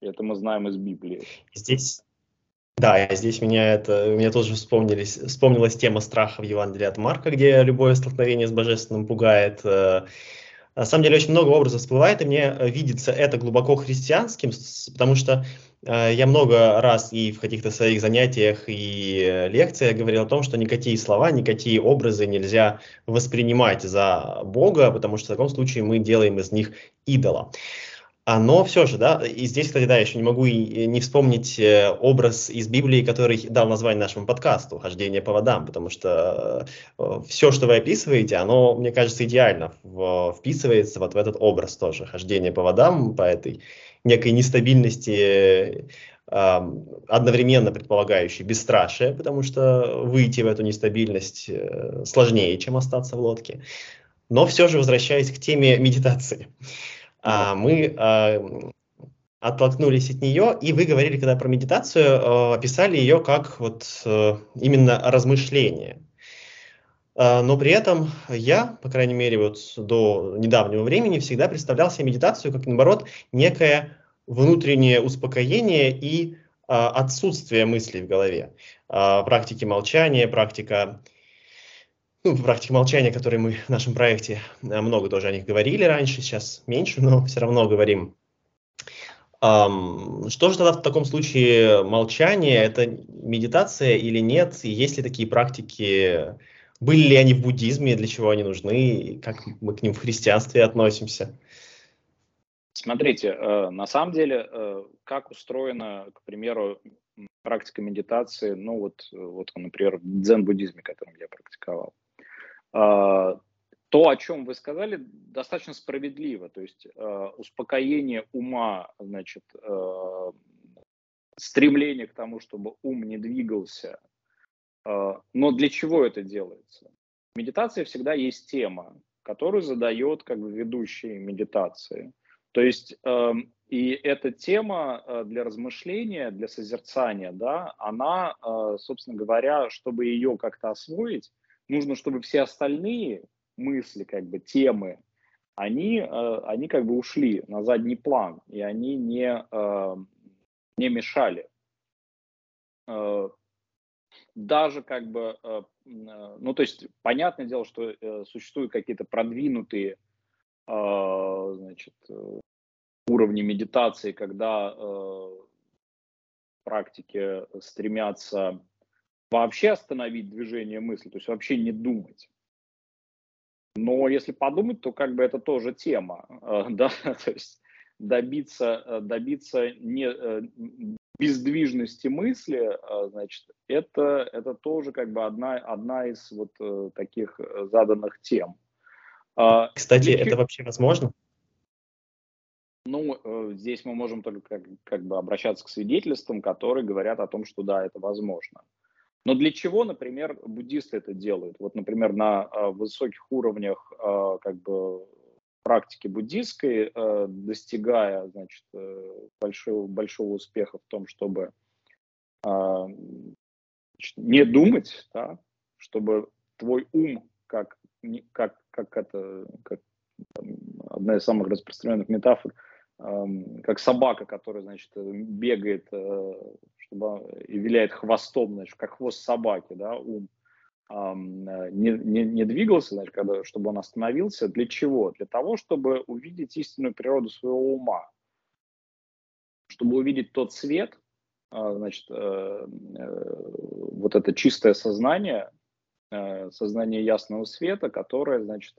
Это мы знаем из Библии. Здесь, да, здесь меня это, мне тоже вспомнились, вспомнилась тема страха в Евангелии от Марка, где любое столкновение с божественным пугает. На самом деле очень много образов всплывает, и мне э, видится это глубоко христианским, потому что э, я много раз и в каких-то своих занятиях и э, лекциях говорил о том, что никакие слова, никакие образы нельзя воспринимать за Бога, потому что в таком случае мы делаем из них идола. А, но все же, да, и здесь, кстати, да, еще не могу и не вспомнить э, образ из Библии, который дал название нашему подкасту «Хождение по водам», потому что э, все, что вы описываете, оно, мне кажется, идеально вписывается вот в этот образ тоже, хождение по водам, по этой некой нестабильности, одновременно предполагающей бесстрашие, потому что выйти в эту нестабильность э, сложнее, чем остаться в лодке. Но все же возвращаясь к теме медитации мы а, оттолкнулись от нее, и вы говорили, когда про медитацию, а, описали ее как вот а, именно размышление. А, но при этом я, по крайней мере, вот до недавнего времени всегда представлял себе медитацию как, наоборот, некое внутреннее успокоение и а, отсутствие мыслей в голове. А, практики молчания, практика ну, практика молчания, которые мы в нашем проекте э, много тоже о них говорили раньше, сейчас меньше, но все равно говорим. Um, что же тогда в таком случае молчание? Это медитация или нет? И есть ли такие практики? Были ли они в буддизме? Для чего они нужны? Как мы к ним в христианстве относимся? Смотрите, э, на самом деле, э, как устроена, к примеру, практика медитации, ну вот, вот например, в дзен-буддизме, которым я практиковал. А, то, о чем вы сказали, достаточно справедливо. То есть э, успокоение ума, значит, э, стремление к тому, чтобы ум не двигался. Э, но для чего это делается? В медитации всегда есть тема, которую задает как бы ведущий медитации. То есть э, и эта тема для размышления, для созерцания, да, она, собственно говоря, чтобы ее как-то освоить, нужно, чтобы все остальные мысли, как бы темы, они, э, они как бы ушли на задний план, и они не, э, не мешали. Э, даже как бы, ну то есть понятное дело, что существуют какие-то продвинутые значит, уровни медитации, когда практики стремятся вообще остановить движение мысли, то есть вообще не думать. Но если подумать, то как бы это тоже тема, э, да, то есть добиться, э, добиться не, э, бездвижности мысли, значит, это, это тоже как бы одна, одна из вот таких заданных тем. А, Кстати, Для... это вообще возможно? Ну, здесь мы можем только как, как бы обращаться к свидетельствам, которые говорят о том, что да, это возможно. Но для чего, например, буддисты это делают? Вот, например, на э, высоких уровнях э, как бы практики буддистской, э, достигая, значит, большого, большого успеха в том, чтобы не думать, да, чтобы твой ум, как, как, как это, как одна из самых распространенных метафор, как собака, которая, значит, бегает чтобы и виляет хвостом, значит, как хвост собаки, да, ум не, не, не двигался, значит, когда, чтобы он остановился. Для чего? Для того, чтобы увидеть истинную природу своего ума, чтобы увидеть тот свет, значит, вот это чистое сознание, сознание ясного света, которое, значит,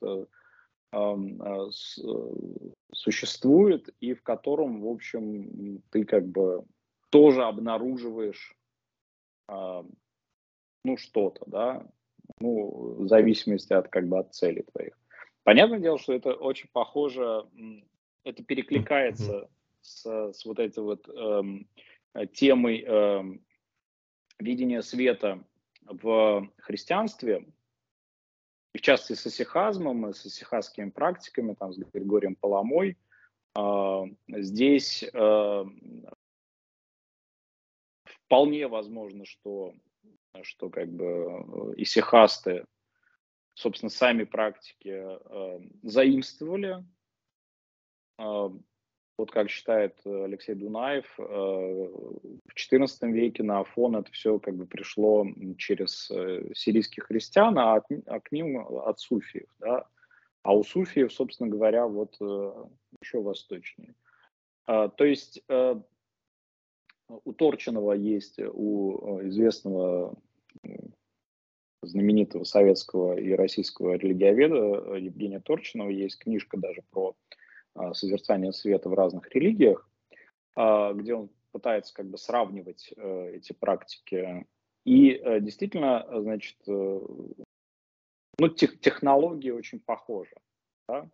существует и в котором, в общем, ты как бы тоже обнаруживаешь ну что-то, да, ну, в зависимости от как бы от целей твоих. Понятное дело, что это очень похоже, это перекликается с, с вот этой вот эм, темой эм, видения света в христианстве, в частности с исихазмом, с исихазскими практиками, там, с Григорием Паламой. Э, здесь э, вполне возможно, что что как бы э, исихасты, собственно, сами практики э, заимствовали. Э, вот как считает Алексей Дунаев, э, в XIV веке на Афон это все как бы пришло через э, сирийских христиан, а, от, а к ним от суфиев. Да? А у суфиев, собственно говоря, вот э, еще восточнее. Э, то есть э, у Торчинова есть, у э, известного знаменитого советского и российского религиоведа Евгения Торчинова есть книжка даже про а, созерцание света в разных религиях, а, где он пытается как бы сравнивать э, эти практики. И э, действительно, значит, ну, тех, технологии очень похожи. Да?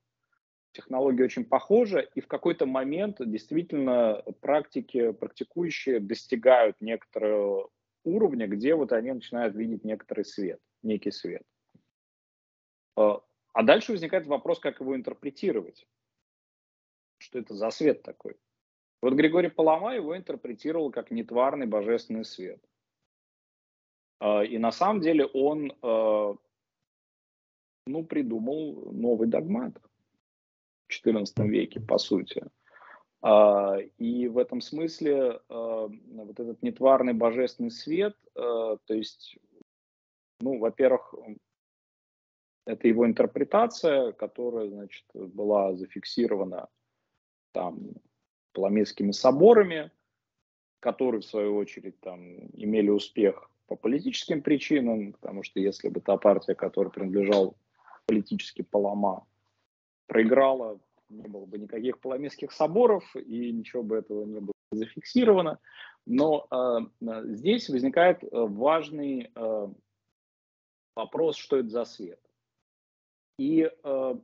технологии очень похожи, и в какой-то момент действительно практики, практикующие достигают некоторого уровня, где вот они начинают видеть некоторый свет, некий свет. А, а дальше возникает вопрос, как его интерпретировать. Что это за свет такой? Вот Григорий Палама его интерпретировал как нетварный божественный свет. А, и на самом деле он а, ну, придумал новый догмат в XIV веке, по сути. А, и в этом смысле вот этот нетварный божественный свет, то есть, ну, во-первых, это его интерпретация, которая, значит, была зафиксирована там паламидскими соборами, которые, в свою очередь, там имели успех по политическим причинам, потому что если бы та партия, которая принадлежал политически Палама, проиграла, не было бы никаких паламистских соборов, и ничего бы этого не было зафиксировано. Но э, здесь возникает э, важный э, вопрос, что это за свет. И э,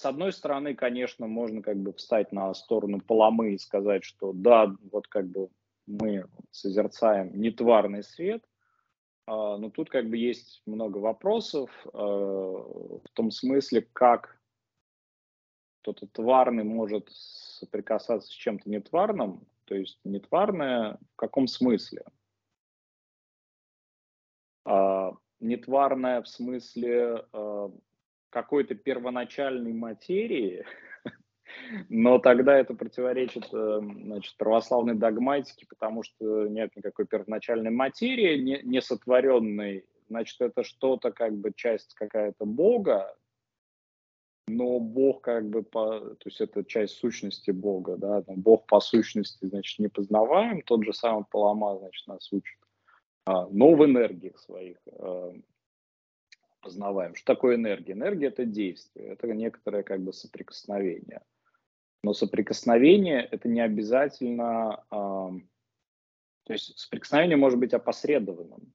с одной стороны, конечно, можно как бы встать на сторону Паламы и сказать, что да, вот как бы мы созерцаем нетварный свет, э, но тут как бы есть много вопросов э, в том смысле, как кто-то тварный может соприкасаться с чем-то нетварным, то есть нетварное в каком смысле? А, нетварное в смысле а, какой-то первоначальной материи, но тогда это противоречит э, значит, православной догматике, потому что нет никакой первоначальной материи, не, не сотворенной, значит, это что-то, как бы часть какая-то Бога, но Бог как бы, по, то есть это часть сущности Бога, да, но Бог по сущности, значит, не познаваем, тот же самый Палама, значит, нас учит, а, но в энергиях своих а, познаваем. Что такое энергия? Энергия – это действие, это некоторое как бы соприкосновение. Но соприкосновение – это не обязательно, а, то есть соприкосновение может быть опосредованным,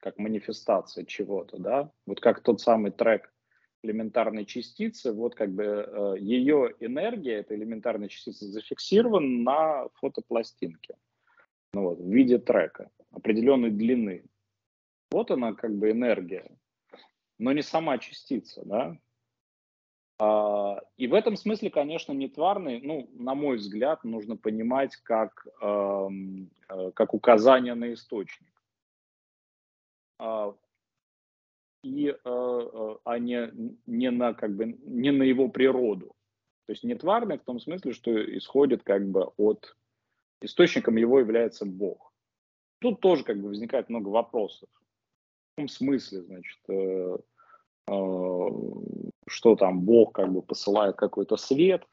как манифестация чего-то, да, вот как тот самый трек – элементарной частицы, вот как бы э, ее энергия, эта элементарная частица, зафиксирована на фотопластинке ну вот, в виде трека определенной длины. Вот она как бы энергия, но не сама частица, да. А, и в этом смысле, конечно, нетварный, ну, на мой взгляд, нужно понимать как, э, как указание на источник. А, и, э, э, а не, не, на, как бы, не на его природу. То есть нетварный в том смысле, что исходит как бы от... Источником его является Бог. Тут тоже как бы возникает много вопросов. Смысле, значит, э, э, что там Бог как бы посылает какой-то свет,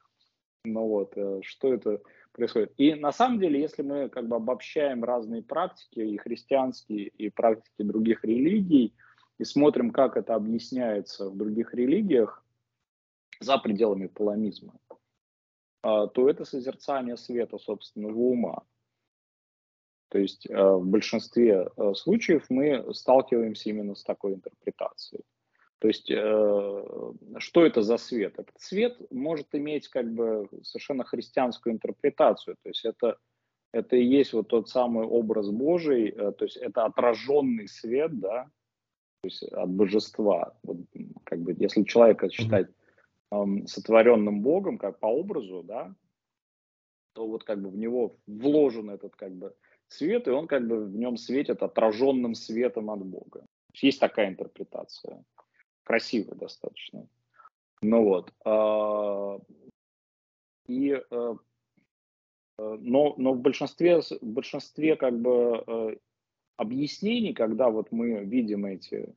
ну вот, э, что это, происходит. И на самом деле, если мы как бы обобщаем разные практики, и христианские, и практики других религий, и смотрим, как это объясняется в других религиях за пределами паламизма, а, то это созерцание света собственного ума. То есть а, в большинстве а, случаев мы сталкиваемся именно с такой интерпретацией. То есть, э, что это за свет? Этот свет может иметь как бы совершенно христианскую интерпретацию. То есть это, это и есть вот тот самый образ Божий, э, то есть это отраженный свет, да, то есть от божества. Вот, как бы, если человека считать эм, сотворенным Богом, как по образу, да, то вот как бы в него вложен этот как бы свет, и он как бы в нем светит отраженным светом от Бога. Есть такая интерпретация красиво достаточно. Ну вот. А, и, э, э, но, но в большинстве, в большинстве как бы э, объяснений, когда вот мы видим эти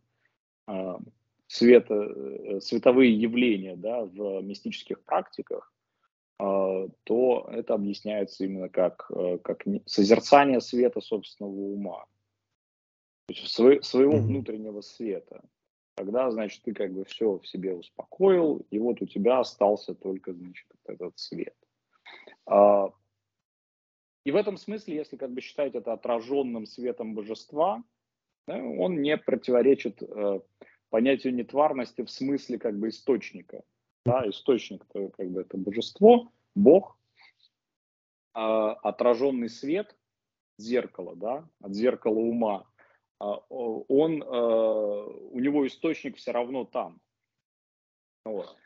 а, света, световые явления да, в мистических практиках, а, то это объясняется именно как, как созерцание света собственного ума, то есть своего внутреннего света. Тогда, значит, ты как бы все в себе успокоил, и вот у тебя остался только, значит, этот свет. А, и в этом смысле, если как бы считать это отраженным светом божества, да, он не противоречит э, понятию нетварности в смысле как бы источника. Да, источник -то, как бы это божество, Бог, э, отраженный свет, зеркало, да, от зеркала ума, а, он, а, у него источник все равно там. Вот.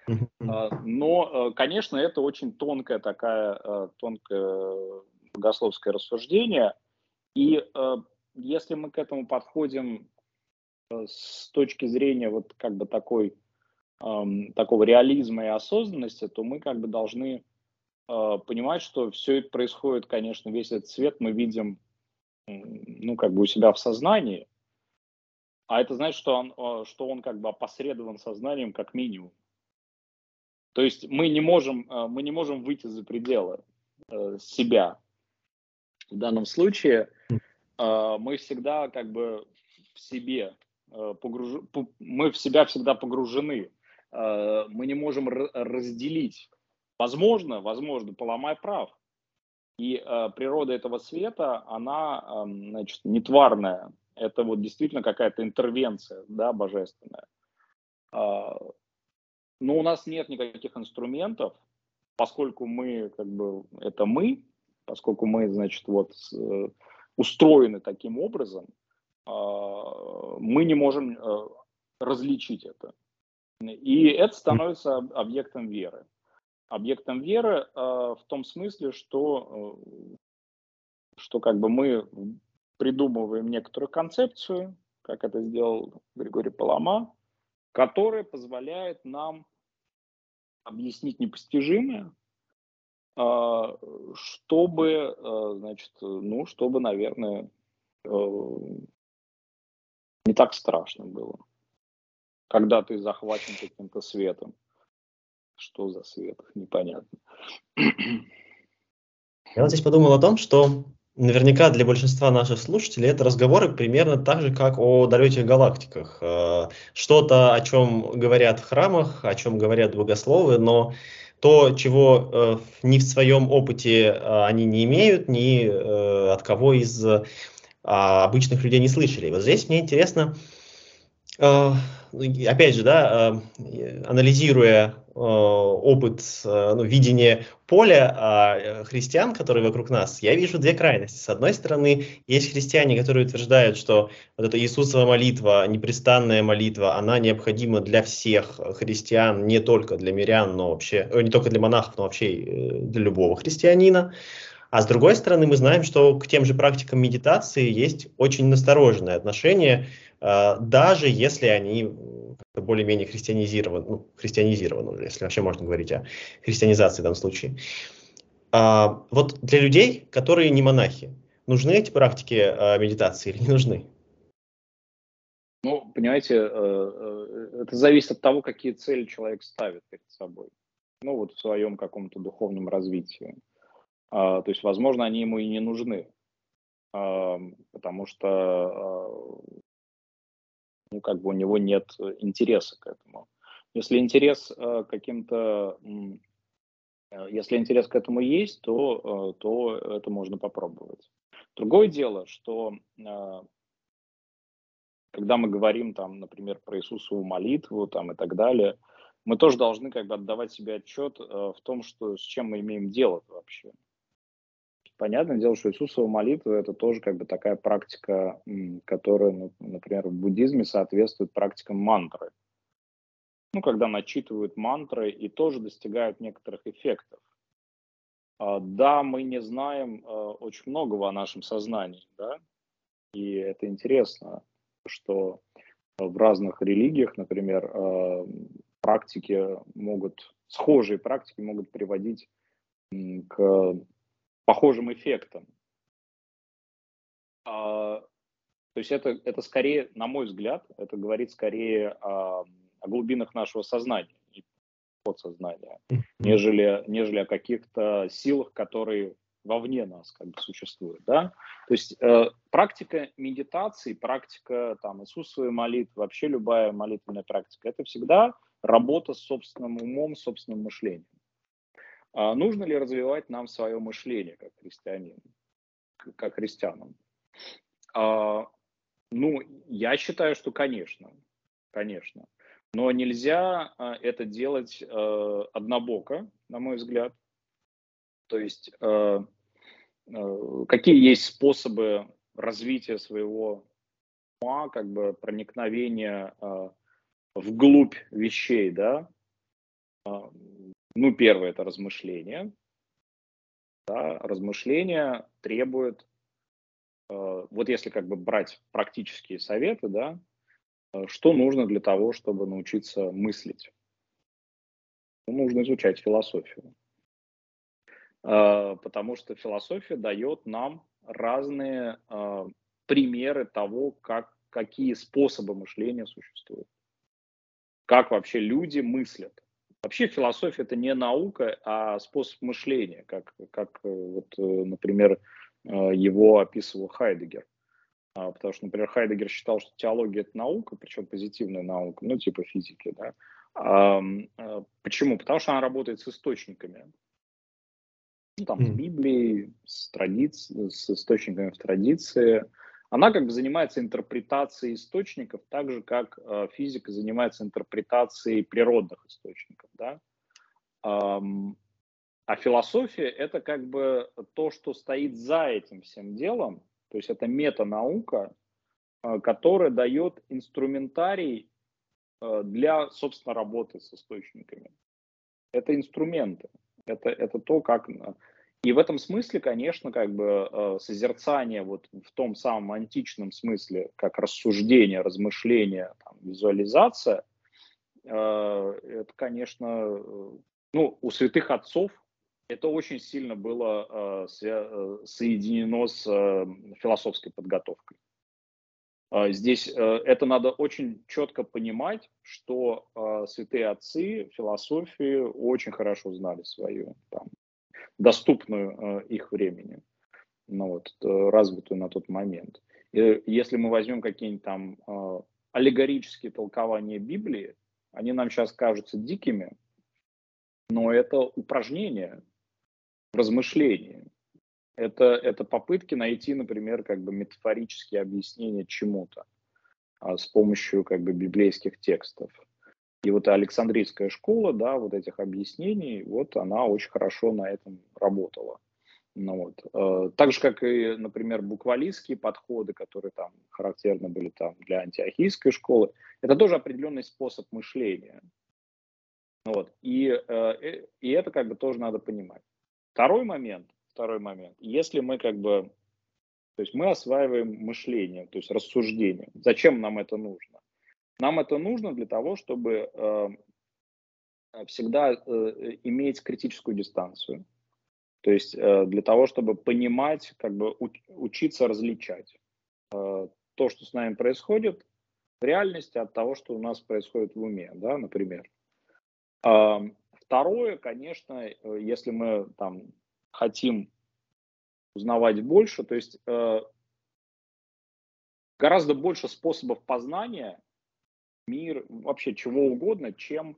А, но, конечно, это очень тонкое такая, тонкое богословское рассуждение. И если мы к этому подходим с точки зрения вот как бы такой, такого реализма и осознанности, то мы как бы должны понимать, что все это происходит, конечно, весь этот свет мы видим ну, как бы у себя в сознании, а это значит, что он, э, что он как бы опосредован сознанием как минимум. То есть мы не можем, э, мы не можем выйти за пределы э, себя. В данном случае мы всегда как бы в себе погруж... мы в себя всегда погружены. Мы не можем разделить. Возможно, возможно, поломай прав, и э, природа этого света, она, э, значит, нетварная. Это вот действительно какая-то интервенция, да, божественная. Э, но у нас нет никаких инструментов, поскольку мы, как бы, это мы, поскольку мы, значит, вот э, устроены таким образом, э, мы не можем э, различить это. И это становится объектом веры. Объектом веры э, в том смысле, что, э, что как бы мы придумываем некоторую концепцию, как это сделал Григорий Палама, которая позволяет нам объяснить непостижимое, э, чтобы, э, значит, ну, чтобы, наверное, э, не так страшно было, когда ты захвачен каким-то светом. Что за свет? Непонятно. Я вот здесь подумал о том, что наверняка для большинства наших слушателей это разговоры примерно так же, как о далеких галактиках. Э, что-то, о чем говорят в храмах, о чем говорят богословы, но то, чего э, ни в своем опыте э, они не имеют, ни от кого из обычных людей не слышали. Вот здесь мне интересно, опять же, да, анализируя Э, опыт, э, ну, видение поля а христиан, которые вокруг нас, я вижу две крайности. С одной стороны, есть христиане, которые утверждают, что вот эта Иисусова молитва, непрестанная молитва, она необходима для всех христиан, не только для мирян, но вообще, э, не только для монахов, но вообще для любого христианина. А с другой стороны, мы знаем, что к тем же практикам медитации есть очень настороженное отношение, даже если они более-менее христианизирован, ну, христианизирован уже, если вообще можно говорить о христианизации в данном случае. А, вот для людей, которые не монахи, нужны эти практики а, медитации или не нужны? Ну, понимаете, э, э, это зависит от того, какие цели человек ставит перед собой. Ну, вот в своем каком-то духовном развитии. А, то есть, возможно, они ему и не нужны, а, потому что а, ну, как бы у него нет интереса к этому. Если интерес каким-то, если интерес к этому есть, то, то это можно попробовать. Другое дело, что когда мы говорим там, например, про Иисусову молитву там и так далее, мы тоже должны как бы отдавать себе отчет в том, что с чем мы имеем дело вообще. Понятное дело, что Иисусова молитва это тоже как бы такая практика, которая, ну, например, в буддизме соответствует практикам мантры ну, когда начитывают мантры и тоже достигают некоторых эффектов. А, да, мы не знаем а, очень многого о нашем сознании, да, и это интересно, что в разных религиях, например, а, практики могут, схожие практики могут приводить к похожим эффектам. То есть это, это скорее, на мой взгляд, это говорит скорее о о глубинах нашего сознания и подсознания, нежели, нежели о каких-то силах, которые вовне нас как бы существуют, да. То есть э, практика медитации, практика там Иисусовой молитвы, вообще любая молитвенная практика, это всегда работа с собственным умом, собственным мышлением. А нужно ли развивать нам свое мышление как христианин, как христианам? А, ну, я считаю, что конечно, конечно. Но нельзя а, это делать э, однобоко, на мой взгляд. То есть э, э, какие есть способы развития своего ума, как бы проникновения вглубь вещей, да? Ну, первое – это размышление. Да? Размышление требует, вот если как бы брать практические советы, да, Э, что нужно для того, чтобы научиться мыслить? Ну, нужно изучать философию. Э, потому что философия дает нам разные э, примеры того, как, какие способы мышления существуют. Как вообще люди мыслят. Вообще философия это не наука, а способ мышления, как, как вот, например, его описывал Хайдегер. А, потому что, например, Хайдегер считал, что теология – это наука, причем позитивная наука, ну, типа физики, да. А, почему? Потому что она работает с источниками. Ну, там, с Библией, с, традиц... с источниками в традиции. Она как бы занимается интерпретацией источников, так же, как э, физика занимается интерпретацией природных источников, да. А философия – это как бы то, что стоит за этим всем делом, то есть это метанаука, э, которая дает инструментарий э, для, собственно, работы с источниками. Это инструменты, это, это то, как... Э, и в этом смысле, конечно, как бы созерцание вот в том самом античном смысле, как рассуждение, размышление, там, визуализация, это, конечно, ну, у святых отцов это очень сильно было э, соединено с э, философской подготовкой. Э, здесь э, это надо очень четко понимать, что э, святые отцы философию очень хорошо знали свою, там, доступную э, их времени, ну, вот, э, развитую на тот момент. И если мы возьмем какие-нибудь там э, аллегорические толкования Библии, они нам сейчас кажутся дикими, но это упражнение, размышлении. Это, это попытки найти, например, как бы метафорические объяснения чему-то а, с помощью как бы библейских текстов. И вот Александрийская школа, да, вот этих объяснений, вот она очень хорошо на этом работала. Ну, вот. Э, так же, как и, например, буквалистские подходы, которые там характерны были там для антиохийской школы, это тоже определенный способ мышления. Вот. И, э, и это как бы тоже надо понимать. Второй момент, второй момент, если мы как бы, то есть мы осваиваем мышление, то есть рассуждение. Зачем нам это нужно? Нам это нужно для того, чтобы э, всегда э, иметь критическую дистанцию. То есть э, для того, чтобы понимать, как бы учиться различать то, что с нами происходит в реальности от того, что у нас происходит в уме, да, например. Второе, конечно, если мы там хотим узнавать больше, то есть гораздо больше способов познания мир, вообще чего угодно, чем,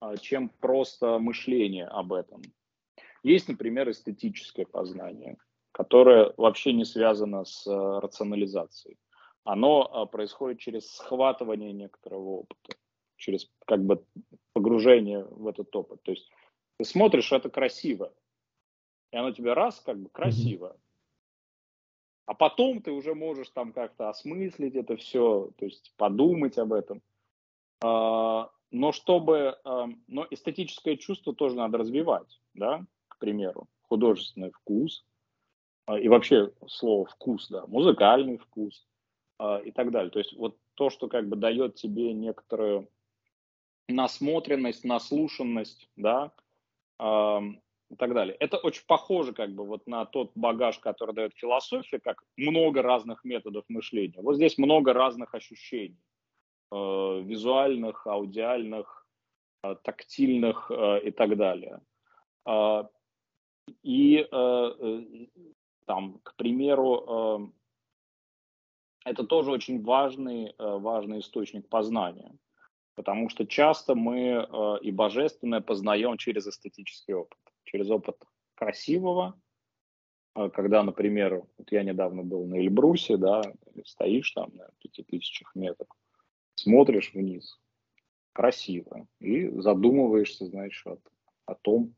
э, чем просто мышление об этом. Есть, например, эстетическое познание, которое вообще не связано с э, рационализацией. Оно э, происходит через схватывание некоторого опыта, через как бы погружение в этот опыт. То есть ты смотришь, это красиво, и оно тебе раз, как бы красиво. А потом ты уже можешь там как-то осмыслить это все, то есть подумать об этом. А, но чтобы, а, но эстетическое чувство тоже надо развивать, да, к примеру, художественный вкус а, и вообще слово вкус, да, музыкальный вкус и так далее. То есть вот то, что как бы дает тебе некоторую насмотренность, наслушанность, да, и так далее. Это очень похоже как бы вот на тот багаж, который дает философия, как много разных методов мышления. Вот здесь много разных ощущений. Э, визуальных, аудиальных, э, тактильных э, и так далее. И там, к примеру, это тоже очень важный, важный источник познания. Потому что часто мы и божественное познаем через эстетический опыт через опыт красивого, когда, например, вот я недавно был на Эльбрусе, да, стоишь там на пяти тысячах метров, смотришь вниз, красиво, и задумываешься, знаешь, о, о том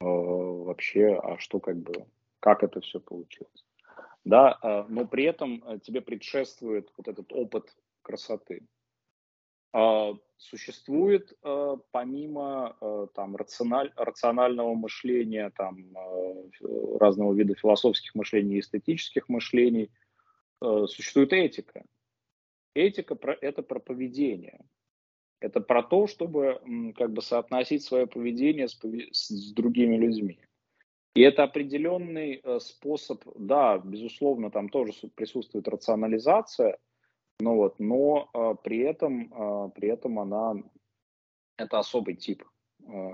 э, вообще, а что как бы, как это все получилось. Да, э, но при этом э, тебе предшествует вот этот опыт красоты. А, существует э, помимо э, там, рациональ, рационального мышления, там, э, разного вида философских мышлений эстетических мышлений, существует этика. Этика про, это про поведение. Это про то, чтобы как бы соотносить свое поведение с, с другими людьми. И это определенный способ, да, безусловно, там тоже присутствует рационализация – ну вот, но а, при этом, а, при этом она, это особый тип,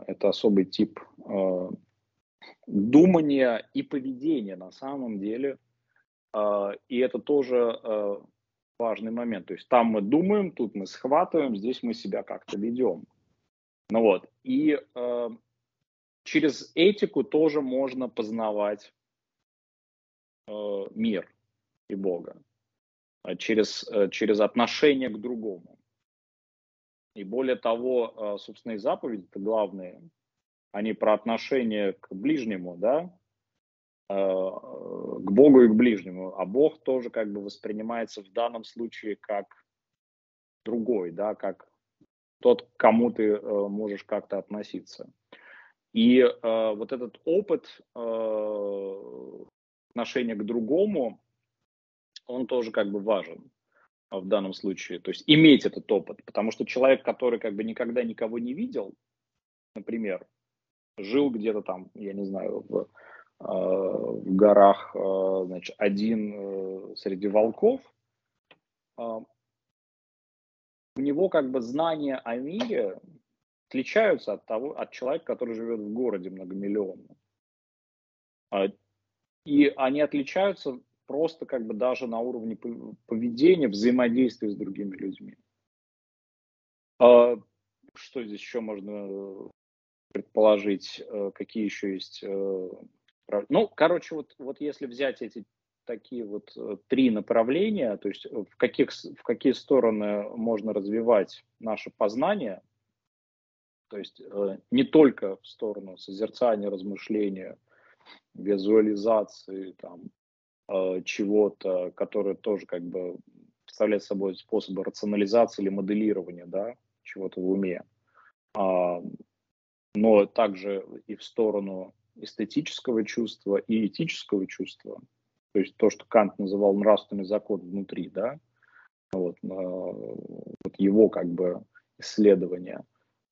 это особый тип думания и поведения на самом деле. И это тоже важный момент. То есть там мы думаем, тут мы схватываем, здесь мы себя как-то ведем. Ну вот, и а, через этику тоже можно познавать э, мир и Бога. Э, через, э, через отношение к другому. И более того, э, собственно, и заповеди это главные, они про отношение к ближнему, да, к Богу и к ближнему. А Бог тоже как бы воспринимается в данном случае как другой, да, как тот, к кому ты можешь как-то относиться. И вот этот опыт отношения к другому, он тоже как бы важен в данном случае. То есть иметь этот опыт, потому что человек, который как бы никогда никого не видел, например, жил где-то там, я не знаю, в, э, в горах, э, значит, один э, среди волков, э, у него как бы знания о мире отличаются от того, от человека, который живет в городе многомиллионном. А, и они отличаются просто как бы даже на уровне поведения, взаимодействия с другими людьми. А, что здесь еще можно предположить? Э, какие еще есть? Э, ну, короче, вот, вот если взять эти такие вот э, три направления, то есть в, каких, в какие стороны можно развивать наше познание, то есть не только в сторону созерцания, размышления, визуализации, там, Э, чего-то, которое тоже как бы представляет собой способы рационализации или моделирования, да, чего-то в уме. А, но также и в сторону эстетического чувства и этического чувства, то есть то, что Кант называл нравственный закон внутри, да, вот, а, вот его как бы исследования.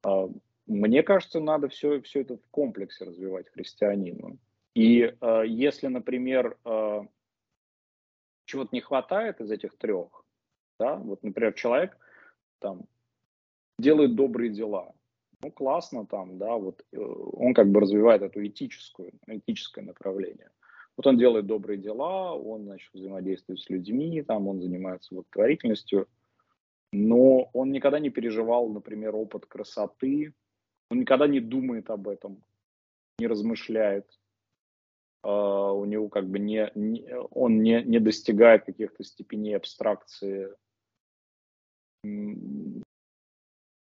А, мне кажется, надо все, все это в комплексе развивать христианину. И э, если, например, чего-то не хватает из этих трех, да, вот, например, человек там делает добрые дела, ну, классно там, да, вот э, он как бы развивает эту этическую, этическое направление. Вот он делает добрые дела, он, значит, взаимодействует с людьми, там он занимается благотворительностью, но он никогда не переживал, например, опыт красоты, он никогда не думает об этом, не размышляет, uh, у него как бы не, не он не, не достигает каких-то степеней абстракции.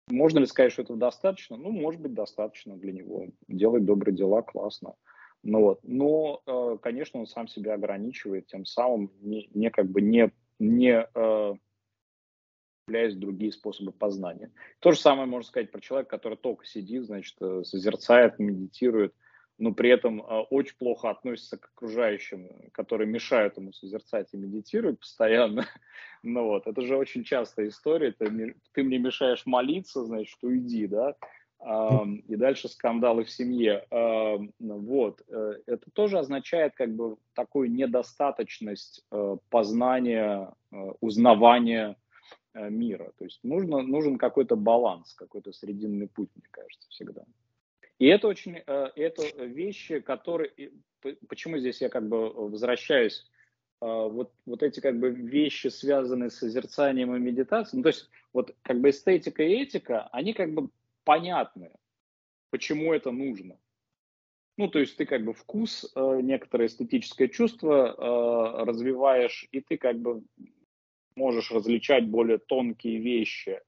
Можно ли сказать, что этого достаточно? Ну, может быть, достаточно для него. Делать добрые дела классно. Ну, вот. Но, э, конечно, он сам себя ограничивает, тем самым не, не как бы не, не э, являясь другие способы познания. То же самое можно сказать про человека, который только сидит, значит, э, созерцает, медитирует, но при этом очень плохо относится к окружающим, которые мешают ему созерцать и медитировать постоянно. Ну вот, это же очень частая история. Ты, ты мне мешаешь молиться, значит, уйди, да и дальше скандалы в семье. Вот. Э, это тоже означает как бы такую недостаточность э, познания, э, узнавания мира. То есть нужно, нужен какой-то баланс, какой-то срединный путь, мне кажется, всегда. И это очень, это вещи, которые, почему здесь я как бы возвращаюсь, вот, вот эти как бы вещи, связанные с созерцанием и медитацией, ну, то есть вот как бы эстетика и этика, они как бы понятны, почему это нужно. Ну, то есть ты как бы вкус, э, некоторое эстетическое чувство э, развиваешь, и ты как бы можешь различать более тонкие вещи, э,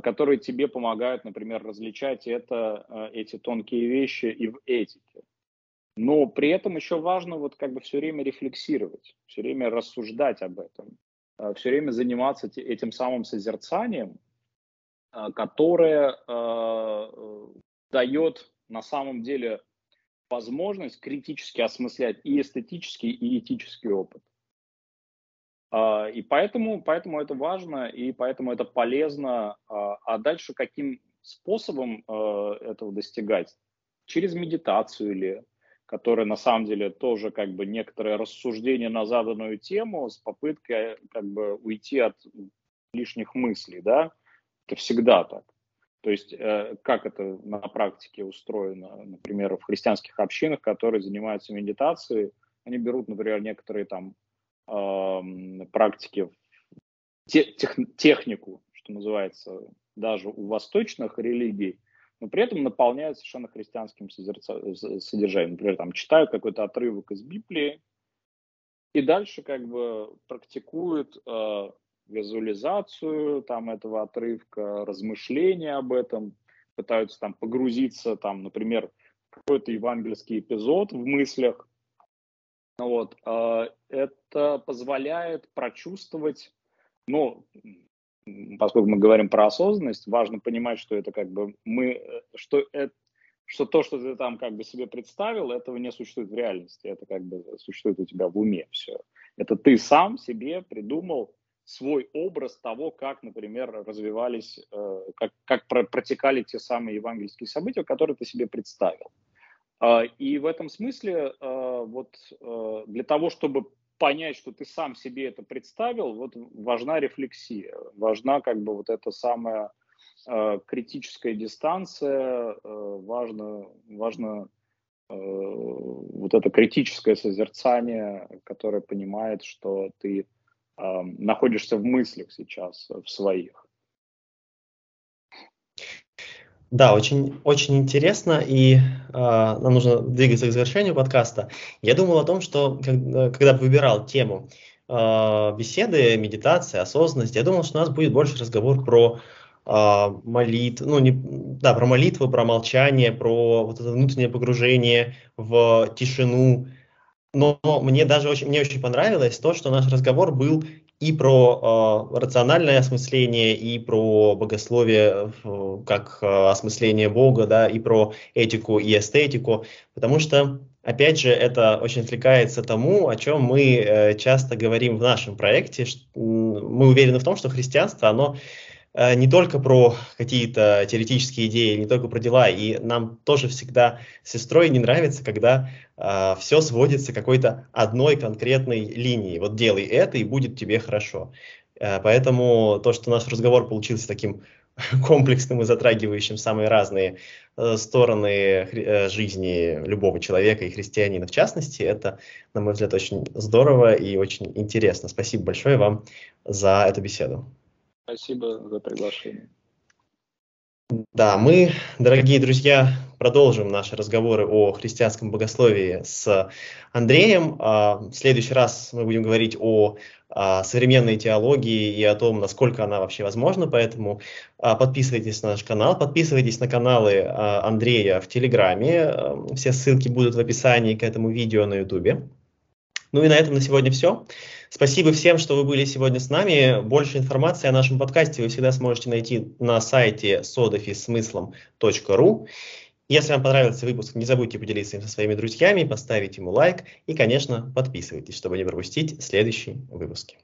которые тебе помогают, например, различать это, э, эти тонкие вещи и в этике. Но при этом еще важно вот как бы все время рефлексировать, все время рассуждать об этом, э, все время заниматься этим самым созерцанием, которая э, дает на самом деле возможность критически осмыслять и эстетический, и этический опыт. Э, и поэтому, поэтому это важно, и поэтому это полезно. А дальше каким способом этого достигать? Через медитацию или которая на самом деле тоже как бы некоторое рассуждение на заданную тему с попыткой как бы уйти от лишних мыслей, да, это всегда так. То есть э, как это на практике устроено, например, в христианских общинах, которые занимаются медитацией, они берут, например, некоторые там э, практики, тех, технику, что называется, даже у восточных религий, но при этом наполняют совершенно христианским содержанием. Например, там читают какой-то отрывок из Библии, и дальше как бы практикуют э, визуализацию там этого отрывка, размышления об этом, пытаются там погрузиться, там, например, какой-то евангельский эпизод в мыслях. Вот. А, это позволяет прочувствовать, ну, поскольку мы говорим про осознанность, важно понимать, что это как бы мы, что это, что то, что ты там как бы себе представил, этого не существует в реальности, это как бы существует у тебя в уме все. Это ты сам себе придумал свой образ того, как, например, развивались, э, как, как протекали те самые евангельские события, которые ты себе представил. А, и в этом смысле э, вот э, для того, чтобы понять, что ты сам себе это представил, вот важна рефлексия, важна как бы вот эта самая критическая дистанция, важно, важно вот это критическое созерцание, которое понимает, что ты находишься в мыслях сейчас, в своих. Да, очень, очень интересно, и э, нам нужно двигаться к завершению подкаста. Я думал о том, что когда, когда выбирал тему э, беседы, медитации, осознанность, я думал, что у нас будет больше разговор про э, молитву, ну, не, да, про молитву, про молчание, про вот это внутреннее погружение в тишину, но мне даже очень, мне очень понравилось то, что наш разговор был и про э, рациональное осмысление, и про богословие э, как э, осмысление Бога, да, и про этику и эстетику, потому что, опять же, это очень отвлекается тому, о чем мы э, часто говорим в нашем проекте. Что, мы уверены в том, что христианство, оно Э, не только про какие-то теоретические идеи, не только про дела, и нам тоже всегда с сестрой не нравится, когда э, все сводится к какой-то одной конкретной линии. Вот делай это, и будет тебе хорошо. Э, поэтому то, что наш разговор получился таким комплексным и затрагивающим самые разные э, стороны э, жизни любого человека и христианина в частности. Это, на мой взгляд, очень здорово и очень интересно. Спасибо большое вам за эту беседу. Спасибо за приглашение. Да, мы, дорогие друзья, продолжим наши разговоры о христианском богословии с Андреем. А, в следующий раз мы будем говорить о а, современной теологии и о том, насколько она вообще возможна. Поэтому а, подписывайтесь на наш канал, подписывайтесь на каналы Андрея в Телеграме. Все ссылки будут в описании к этому видео на Ютубе. Ну и на этом на сегодня все. Спасибо всем, что вы были сегодня с нами. Больше информации о нашем подкасте вы всегда сможете найти на сайте sodafismыслом.ru. Если вам понравился выпуск, не забудьте поделиться им со своими друзьями, поставить ему лайк и, конечно, подписывайтесь, чтобы не пропустить следующие выпуски.